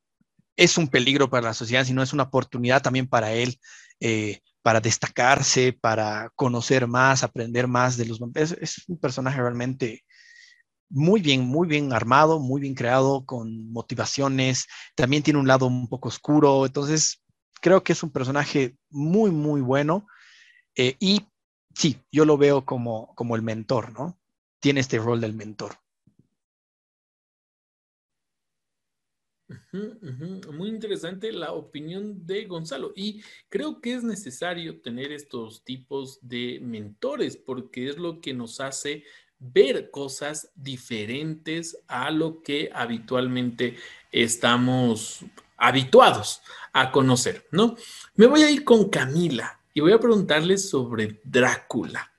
es un peligro para la sociedad, sino es una oportunidad también para él eh, para destacarse, para conocer más, aprender más de los vampiros. Es, un personaje realmente muy bien, muy bien armado, muy bien creado, con motivaciones. También tiene un lado un poco oscuro. Entonces, creo que es un personaje muy, muy bueno. Eh, y sí, yo lo veo como, como el mentor, ¿no? tiene este rol del mentor. Muy interesante la opinión de Gonzalo y creo que es necesario tener estos tipos de mentores porque es lo que nos hace ver cosas diferentes a lo que habitualmente estamos habituados a conocer, ¿no? Me voy a ir con Camila y voy a preguntarle sobre Drácula,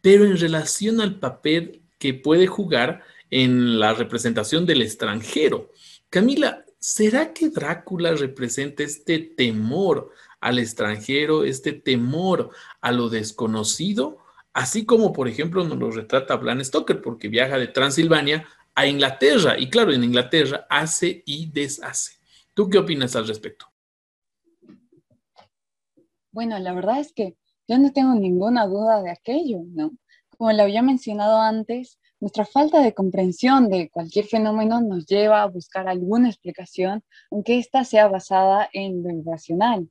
pero en relación al papel que puede jugar en la representación del extranjero. Camila, ¿será que Drácula representa este temor al extranjero, este temor a lo desconocido? Así como, por ejemplo, nos lo retrata Bram Stoker, porque viaja de Transilvania a Inglaterra, y claro, en Inglaterra hace y deshace. ¿Tú qué opinas al respecto? Bueno, la verdad es que yo no tengo ninguna duda de aquello, ¿no? Como lo había mencionado antes, nuestra falta de comprensión de cualquier fenómeno nos lleva a buscar alguna explicación, aunque ésta sea basada en lo irracional.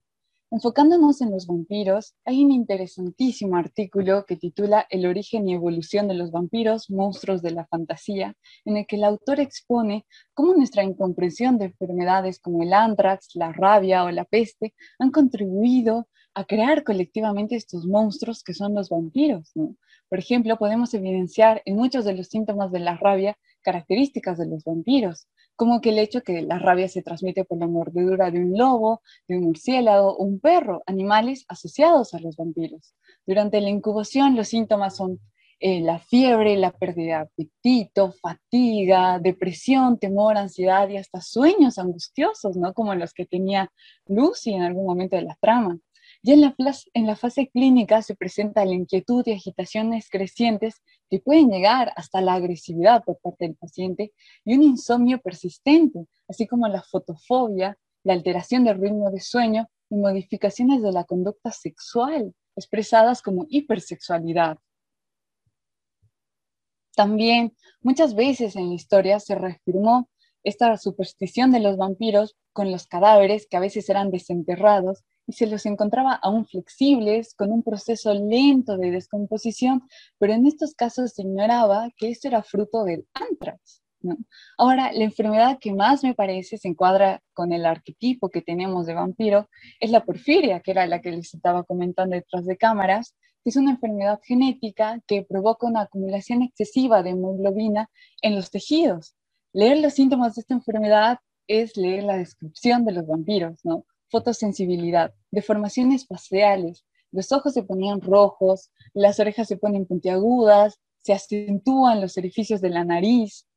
Enfocándonos en los vampiros, hay un interesantísimo artículo que titula El origen y evolución de los vampiros, monstruos de la fantasía, en el que el autor expone cómo nuestra incomprensión de enfermedades como el antrax, la rabia o la peste han contribuido a crear colectivamente estos monstruos que son los vampiros. Por ejemplo, podemos evidenciar en muchos de los síntomas de la rabia características de los vampiros, como que el hecho que la rabia se transmite por la mordedura de un lobo, de un murciélago un perro, animales asociados a los vampiros. Durante la incubación los síntomas son eh, la fiebre, la pérdida de apetito, fatiga, depresión, temor, ansiedad y hasta sueños angustiosos, ¿no? Como los que tenía Lucy en algún momento de la trama. Ya en la, en la fase clínica se presenta la inquietud y agitaciones crecientes que pueden llegar hasta la agresividad por parte del paciente y un insomnio persistente, así como la fotofobia, la alteración del ritmo de sueño y modificaciones de la conducta sexual, expresadas como hipersexualidad. También muchas veces en la historia se reafirmó esta superstición de los vampiros con los cadáveres que a veces eran desenterrados y se los encontraba aún flexibles, con un proceso lento de descomposición, pero en estos casos se ignoraba que esto era fruto del antrax. Ahora, la enfermedad que más me parece se encuadra con el arquetipo que tenemos de vampiro es la porfiria, que era la que les estaba comentando detrás de cámaras, es una enfermedad genética que provoca una acumulación excesiva de hemoglobina en los tejidos. Leer los síntomas de esta enfermedad es leer la descripción de los vampiros, ¿no? Fotosensibilidad, deformaciones faciales, los ojos se ponían rojos, las orejas se ponen puntiagudas, se acentúan los orificios de la nariz,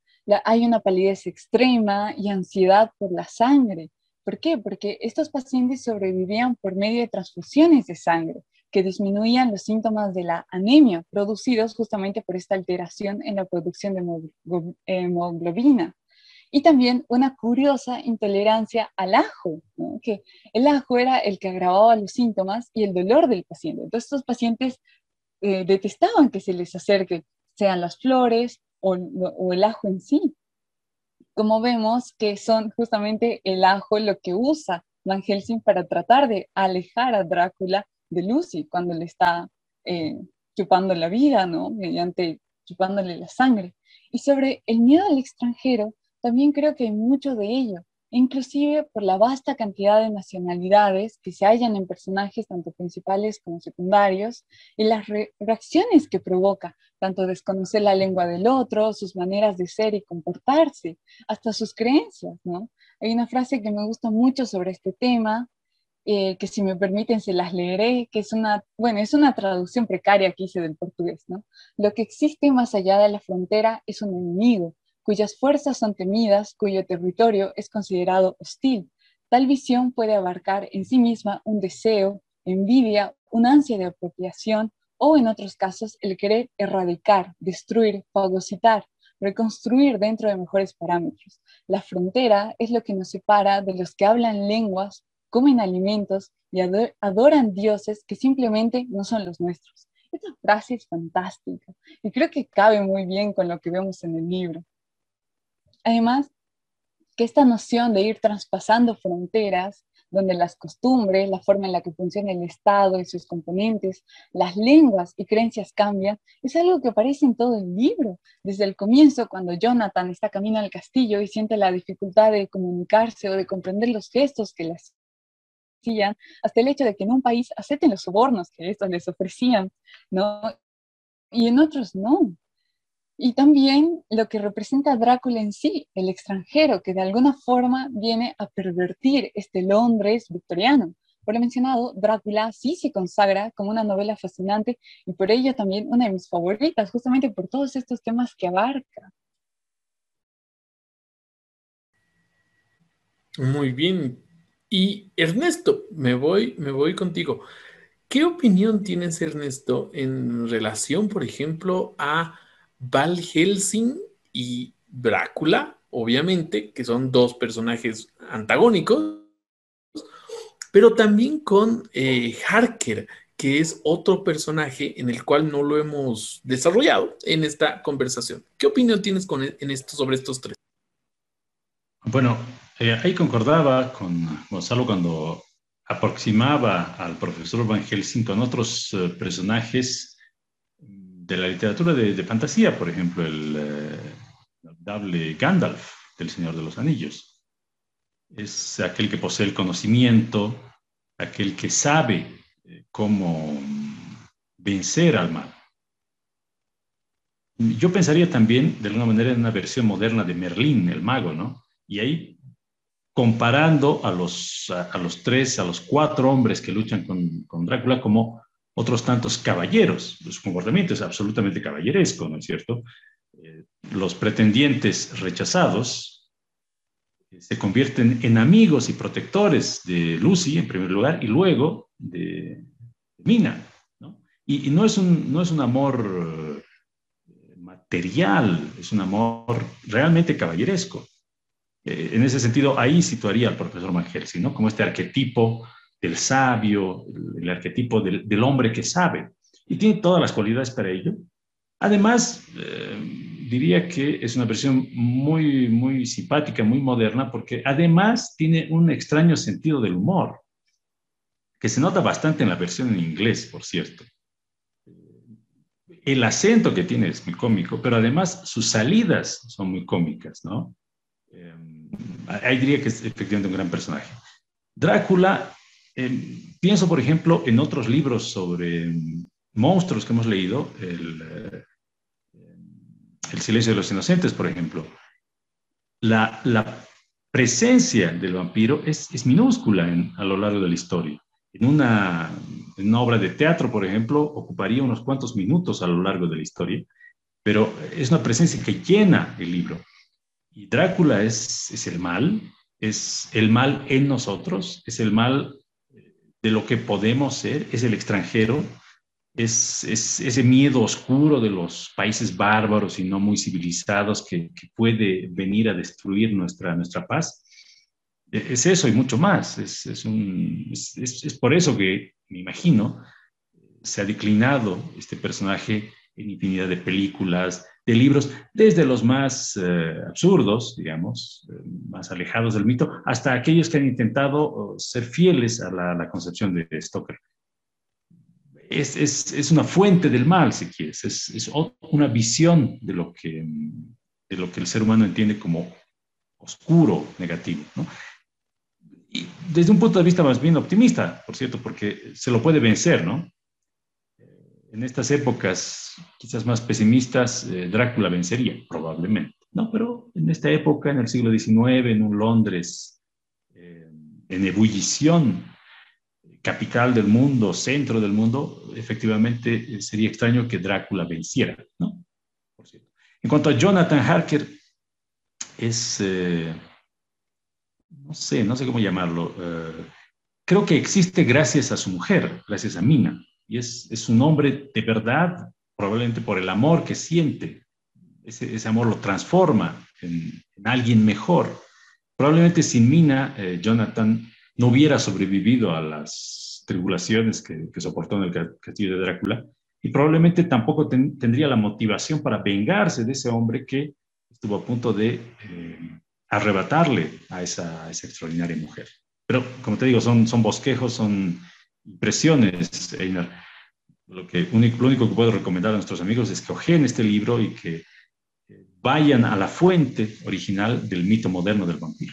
hay una palidez extrema y ansiedad por la sangre. ¿Por qué? Porque estos pacientes sobrevivían por medio de transfusiones de sangre que disminuían los síntomas de la anemia producidos justamente por esta alteración en la producción de hemoglobina y también una curiosa intolerancia al ajo, que el ajo era el que agravaba los síntomas y el dolor del paciente. Entonces estos pacientes eh, detestaban que se les acerque, sean las flores o, el ajo en sí. Como vemos que son justamente el ajo lo que usa Van Helsing para tratar de alejar a Drácula de Lucy cuando le está eh, chupando la vida, ¿no? Mediante chupándole la sangre. Y sobre el miedo al extranjero, también creo que hay mucho de ello, inclusive por la vasta cantidad de nacionalidades que se hallan en personajes tanto principales como secundarios y las reacciones que provoca, tanto desconocer la lengua del otro, sus maneras de ser y comportarse, hasta sus creencias, ¿no? Hay una frase que me gusta mucho sobre este tema, eh, que si me permiten se las leeré, que es una, bueno, es una traducción precaria que hice del portugués, ¿no? Lo que existe más allá de la frontera es un enemigo, cuyas fuerzas son temidas, cuyo territorio es considerado hostil. Tal visión puede abarcar en sí misma un deseo, envidia, un ansia de apropiación o en otros casos el querer erradicar, destruir, fagocitar, reconstruir dentro de mejores parámetros. La frontera es lo que nos separa de los que hablan lenguas, comen alimentos y adoran dioses que simplemente no son los nuestros. Esta frase es fantástica y creo que cabe muy bien con lo que vemos en el libro. Además, que esta noción de ir traspasando fronteras, donde las costumbres, la forma en la que funciona el Estado y sus componentes, las lenguas y creencias cambian, es algo que aparece en todo el libro. Desde el comienzo, cuando Jonathan está camino al castillo y siente la dificultad de comunicarse o de comprender los gestos que las hacían, hasta el hecho de que en un país acepten los sobornos que estos les ofrecían, ¿no? Y en otros no y también lo que representa Drácula en sí, el extranjero, que de alguna forma viene a pervertir este Londres victoriano. Por lo mencionado, Drácula sí se consagra como una novela fascinante y por ello también una de mis favoritas, justamente por todos estos temas que abarca. Muy bien. Y Ernesto, me voy, me voy contigo. ¿Qué opinión tienes, Ernesto, en relación, por ejemplo, a Val Helsing y Drácula, obviamente, que son dos personajes antagónicos, pero también con eh, Harker, que es otro personaje en el cual no lo hemos desarrollado en esta conversación. ¿Qué opinión tienes con, e, en esto, sobre estos tres? Bueno, eh, ahí concordaba con Gonzalo cuando aproximaba al profesor Van Helsing con otros eh, personajes de la literatura de, fantasía, por ejemplo, el uh, Gandalf del Señor de los Anillos. Es aquel que posee el conocimiento, aquel que sabe eh, cómo vencer al mal. Yo pensaría también, de alguna manera, en una versión moderna de Merlín, el mago, ¿no? Y ahí, comparando a los, a, los tres, a los cuatro hombres que luchan con, con, Drácula como otros tantos caballeros. Su comportamiento es absolutamente caballeresco, ¿no es cierto? Eh, los pretendientes rechazados eh, se convierten en amigos y protectores de Lucy, en primer lugar, y luego de, Mina, ¿no? Y, no, es un, no es un amor material, es un amor realmente caballeresco. Eh, en ese sentido, ahí situaría al profesor Van ¿no? Como este arquetipo del sabio, el, arquetipo del, hombre que sabe. Y tiene todas las cualidades para ello. Además, eh, diría que es una versión muy, muy simpática, muy moderna, porque además tiene un extraño sentido del humor, que se nota bastante en la versión en inglés, por cierto el acento que tiene es muy cómico, pero además sus salidas son muy cómicas, ¿no? Eh, ahí diría que es efectivamente un gran personaje. Drácula, eh, pienso por ejemplo en otros libros sobre monstruos que hemos leído, el, eh, el silencio de los inocentes, por ejemplo. La, la presencia del vampiro es, es minúscula a lo largo de la historia. En una, en una obra de teatro, por ejemplo, ocuparía unos cuantos minutos a lo largo de la historia, pero es una presencia que llena el libro. Y Drácula es, es el mal, es el mal en nosotros, es el mal de lo que podemos ser, es el extranjero, es, es ese miedo oscuro de los países bárbaros y no muy civilizados que, que puede venir a destruir nuestra, nuestra paz. E, es eso y mucho más. Es, es, un, es, por eso que, me imagino, se ha declinado este personaje en infinidad de películas, de libros, desde los más eh, absurdos, digamos, eh, más alejados del mito, hasta aquellos que han intentado oh, ser fieles a la, concepción de Stoker. Es, es, es, una fuente del mal, si quieres, es, es, una visión de lo, que, de lo que el ser humano entiende como oscuro, negativo. ¿no? Y desde un punto de vista más bien optimista, por cierto, porque se lo puede vencer, ¿no? En estas épocas quizás más pesimistas, eh, Drácula vencería, probablemente. No, pero en esta época, en el siglo XIX, en un Londres eh, en ebullición, capital del mundo, centro del mundo, efectivamente eh, sería extraño que Drácula venciera, ¿no? Por cierto. En cuanto a Jonathan Harker, es, no sé, no sé cómo llamarlo, creo que existe gracias a su mujer, gracias a Mina y es, es un hombre de verdad, probablemente por el amor que siente. Ese, ese amor lo transforma en, alguien mejor. Probablemente sin Mina, eh, Jonathan no hubiera sobrevivido a las tribulaciones que, que, soportó en el castillo de Drácula y probablemente tampoco tendría la motivación para vengarse de ese hombre que estuvo a punto de eh, arrebatarle a esa, esa, extraordinaria mujer. Pero, como te digo, son, son bosquejos, son impresiones, Einar. Lo, único, que puedo recomendar a nuestros amigos es que ojeen este libro y que vayan a la fuente original del mito moderno del vampiro.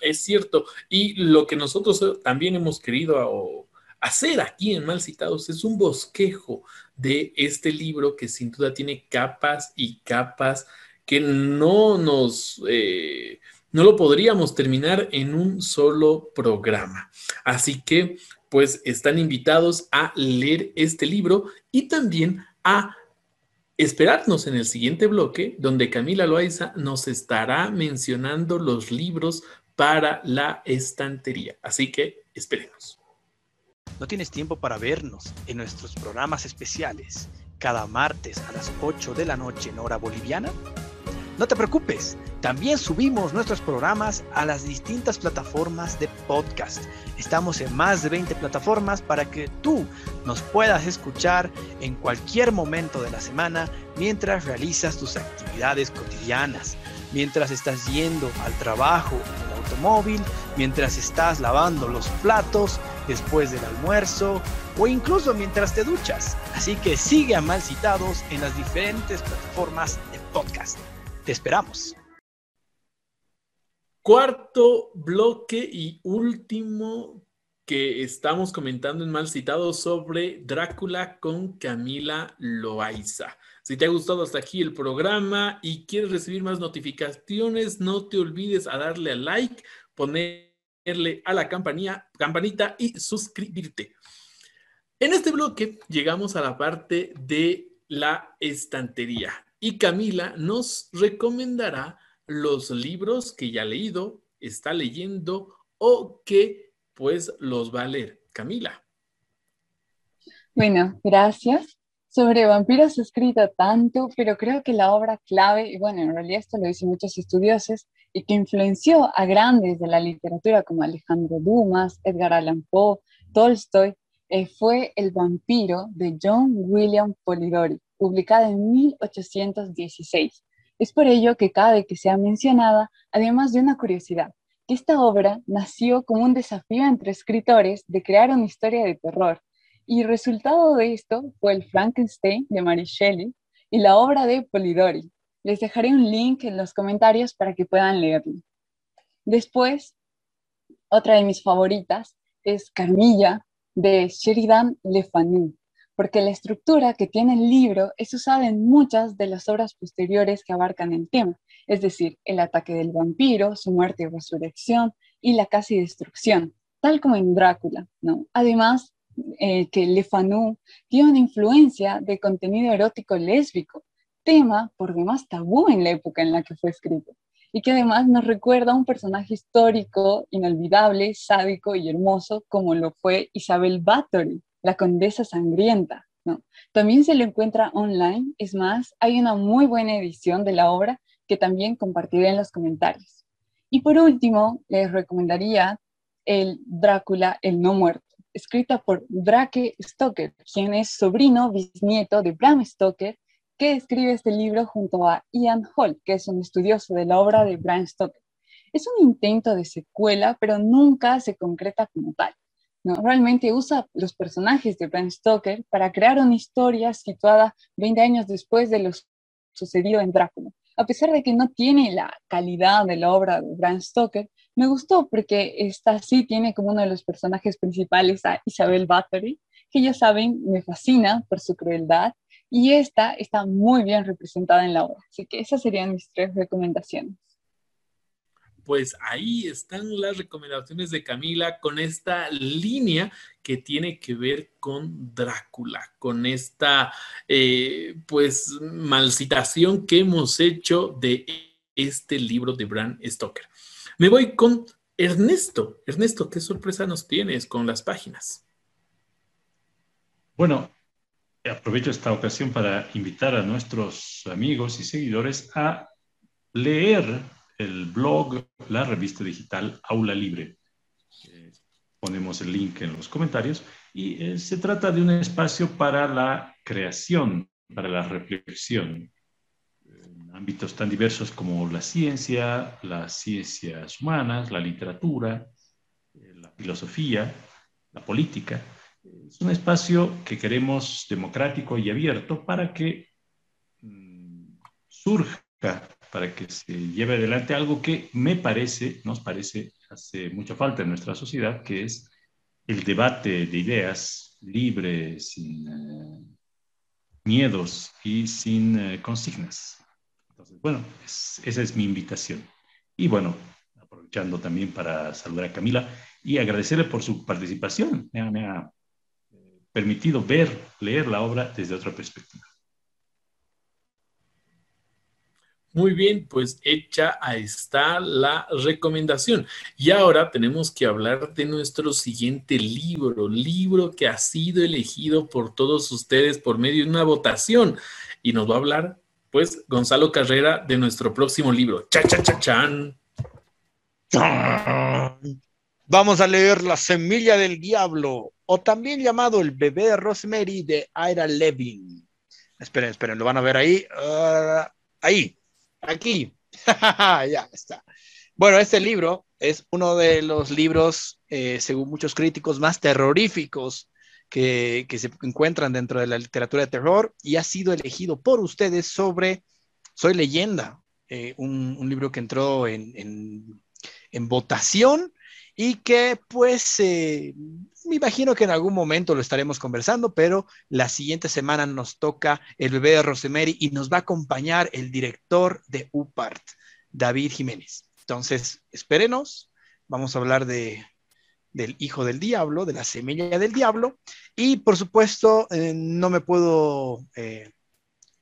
Es cierto. Y lo que nosotros también hemos querido hacer aquí en Mal Citados es un bosquejo de este libro que sin duda tiene capas y capas que no nos... Eh, no lo podríamos terminar en un solo programa. Así que, pues, están invitados a leer este libro y también a esperarnos en el siguiente bloque, donde Camila Loaiza nos estará mencionando los libros para la estantería. Así que esperemos. ¿No tienes tiempo para vernos en nuestros programas especiales cada martes a las 8 de la noche en hora boliviana? No te preocupes, también subimos nuestros programas a las distintas plataformas de podcast. Estamos en más de 20 plataformas para que tú nos puedas escuchar en cualquier momento de la semana mientras realizas tus actividades cotidianas, mientras estás yendo al trabajo, a la automóvil, mientras estás lavando los platos, después del almuerzo o incluso mientras te duchas. Así que sigue a Malcitados en las diferentes plataformas de podcast. Te esperamos. Cuarto bloque y último que estamos comentando en Mal Citado sobre Drácula con Camila Loaiza. Si te ha gustado hasta aquí el programa y quieres recibir más notificaciones, no te olvides a darle a like, ponerle a la campanita y suscribirte. En este bloque llegamos a la parte de la estantería y Camila nos recomendará los libros que ya ha leído, está leyendo o que pues los va a leer. Camila. Bueno, gracias. Sobre vampiros he escrito tanto, pero creo que la obra clave, y bueno, en realidad esto lo dicen muchos estudiosos, y que influenció a grandes de la literatura como Alejandro Dumas, Edgar Allan Poe, Tolstoy, eh, fue El vampiro de John William Polidori, publicada en 1816. Es por ello que cabe que sea mencionada, además de una curiosidad, que esta obra nació como un desafío entre escritores de crear una historia de terror, y resultado de esto fue el Frankenstein de Mary Shelley y la obra de Polidori. Les dejaré un link en los comentarios para que puedan leerlo. Después, otra de mis favoritas es Carmilla de Sheridan Le Fanu, porque la estructura que tiene el libro es usada en muchas de las obras posteriores que abarcan el tema, es decir, el ataque del vampiro, su muerte y resurrección y la casi destrucción, tal como en Drácula. Además, eh, que Le Fanu tiene una influencia de contenido erótico lésbico, tema por demás tabú en la época en la que fue escrito, y que además nos recuerda a un personaje histórico, inolvidable, sádico y hermoso, como lo fue Isabel Bathory, la condesa sangrienta. ¿no? También se lo encuentra online, es más, hay una muy buena edición de la obra que también compartiré en los comentarios. Y por último, les recomendaría el Drácula, el no muerto, escrita por Drake Stoker, quien es sobrino bisnieto de Bram Stoker, que escribe este libro junto a Ian Hall, que es un estudioso de la obra de Bram Stoker. Es un intento de secuela, pero nunca se concreta como tal. ¿No? Realmente usa los personajes de Bram Stoker para crear una historia situada 20 años después de lo sucedido en Drácula. A pesar de que no tiene la calidad de la obra de Bram Stoker, me gustó porque esta sí tiene como uno de los personajes principales a Isabel Bathory, que ya saben, me fascina por su crueldad, y esta está muy bien representada en la obra. Así que esas serían mis tres recomendaciones pues ahí están las recomendaciones de Camila con esta línea que tiene que ver con Drácula, con esta eh, pues malcitación que hemos hecho de este libro de Bram Stoker. Me voy con Ernesto. Ernesto, ¿qué sorpresa nos tienes con las páginas? Bueno, aprovecho esta ocasión para invitar a nuestros amigos y seguidores a leer el blog, la revista digital Aula Libre. Eh, ponemos el link en los comentarios y eh, se trata de un espacio para la creación, para la reflexión, en ámbitos tan diversos como la ciencia, las ciencias humanas, la literatura, eh, la filosofía, la política. Es un espacio que queremos democrático y abierto para que mm, surja para que se lleve adelante algo que me parece, nos parece, hace mucha falta en nuestra sociedad, que es el debate de ideas libre, sin eh, miedos y sin eh, consignas. Entonces, bueno, esa es mi invitación. Y bueno, aprovechando también para saludar a Camila y agradecerle por su participación. me ha eh, permitido ver, leer la obra desde otra perspectiva. Muy bien, pues hecha está la recomendación. Y ahora tenemos que hablar de nuestro siguiente libro, libro que ha sido elegido por todos ustedes por medio de una votación. Y nos va a hablar, pues, Gonzalo Carrera de nuestro próximo libro. Cha, cha, cha, chan. Vamos a leer La Semilla del Diablo, o también llamado El Bebé de Rosemary de Ira Levin. Esperen, esperen, lo van a ver ahí. Ah, ahí. Aquí. [laughs] ya está. Bueno, este libro es uno de los libros, eh, según muchos críticos, más terroríficos que, se encuentran dentro de la literatura de terror y ha sido elegido por ustedes sobre Soy leyenda, eh, un, libro que entró en, votación y que pues eh, me imagino que en algún momento lo estaremos conversando, pero la siguiente semana nos toca el bebé de Rosemary y nos va a acompañar el director de UPART, David Jiménez. Entonces, espérenos, vamos a hablar de, del hijo del diablo, de la semilla del diablo, y por supuesto, eh, no me puedo eh,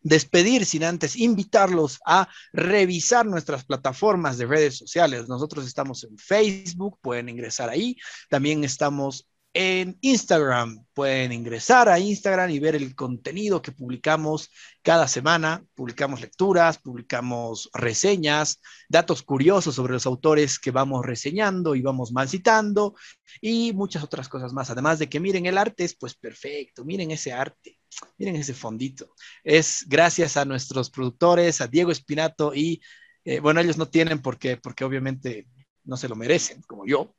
despedir sin antes invitarlos a revisar nuestras plataformas de redes sociales. Nosotros estamos en Facebook, pueden ingresar ahí. También estamos en Instagram. Pueden ingresar a Instagram y ver el contenido que publicamos cada semana. Publicamos lecturas, publicamos reseñas, datos curiosos sobre los autores que vamos reseñando y vamos mal citando y muchas otras cosas más. Además de que miren el arte, es pues perfecto. Miren ese arte, miren ese fondito. Es gracias a nuestros productores, a Diego Espinato y, eh, bueno, ellos no tienen porque, porque obviamente no se lo merecen, como yo,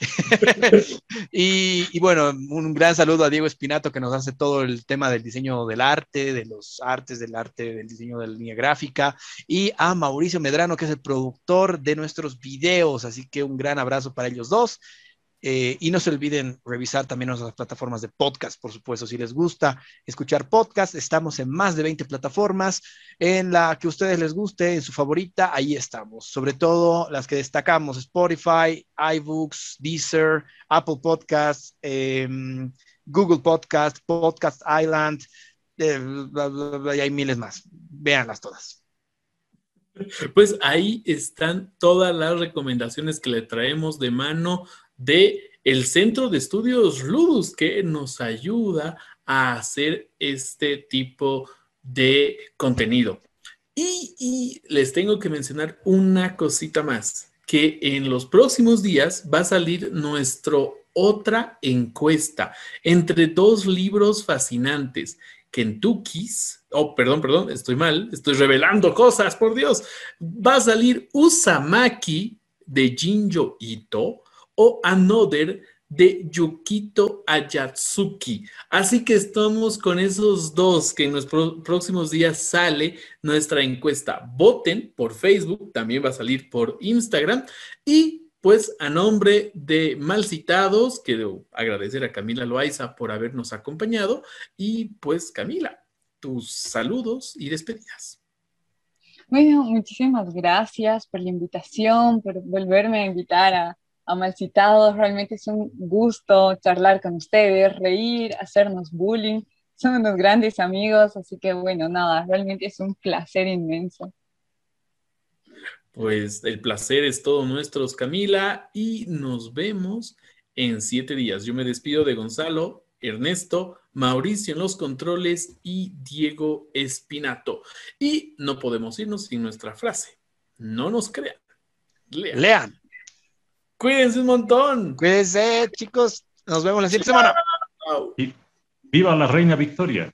[laughs] y, bueno, un gran saludo a Diego Espinato que nos hace todo el tema del diseño del arte, de los artes, del arte, del diseño de la línea gráfica, y a Mauricio Medrano que es el productor de nuestros videos. Así que un gran abrazo para ellos dos. Eh, y no se olviden revisar también nuestras plataformas de podcast, por supuesto. Si les gusta escuchar podcast, estamos en más de 20 plataformas. En la que a ustedes les guste, en su favorita, ahí estamos. Sobre todo las que destacamos: Spotify, iBooks, Deezer, Apple Podcasts, em, Google Podcast, Podcast Island, eh, y hay miles más. Véanlas todas. Pues ahí están todas las recomendaciones que le traemos de mano de el Centro de Estudios Ludus que nos ayuda a hacer este tipo de contenido. Y, les tengo que mencionar una cosita más, que en los próximos días va a salir nuestro otra encuesta entre dos libros fascinantes, Kentucky's, oh, perdón, perdón, estoy mal, estoy revelando cosas, por Dios. Va a salir Usamaki de Jinjo Ito o Another de Yukito Ayatsuki. Así que estamos con esos dos que en los próximos días sale nuestra encuesta. Voten por Facebook, también va a salir por Instagram y pues a nombre de mal citados, quiero agradecer a Camila Loaiza por habernos acompañado y pues Camila, tus saludos y despedidas. Bueno, muchísimas gracias por la invitación, por volverme a invitar a, a Realmente es un gusto charlar con ustedes, reír, hacernos bullying. Son unos grandes amigos, así que bueno, nada, realmente es un placer inmenso. Pues el placer es todo nuestro, Camila, y nos vemos en siete días. Yo me despido de Gonzalo, Ernesto, Mauricio en los controles y Diego Espinato. Y no podemos irnos sin nuestra frase. No nos crean. Lean. Lean. Cuídense un montón. Cuídense, chicos. Nos vemos la siguiente semana. viva la reina Victoria.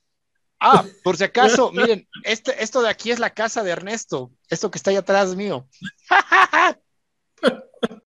Ah, por si acaso, miren, este, esto de aquí es la casa de Ernesto. Esto que está ahí atrás mío. [laughs]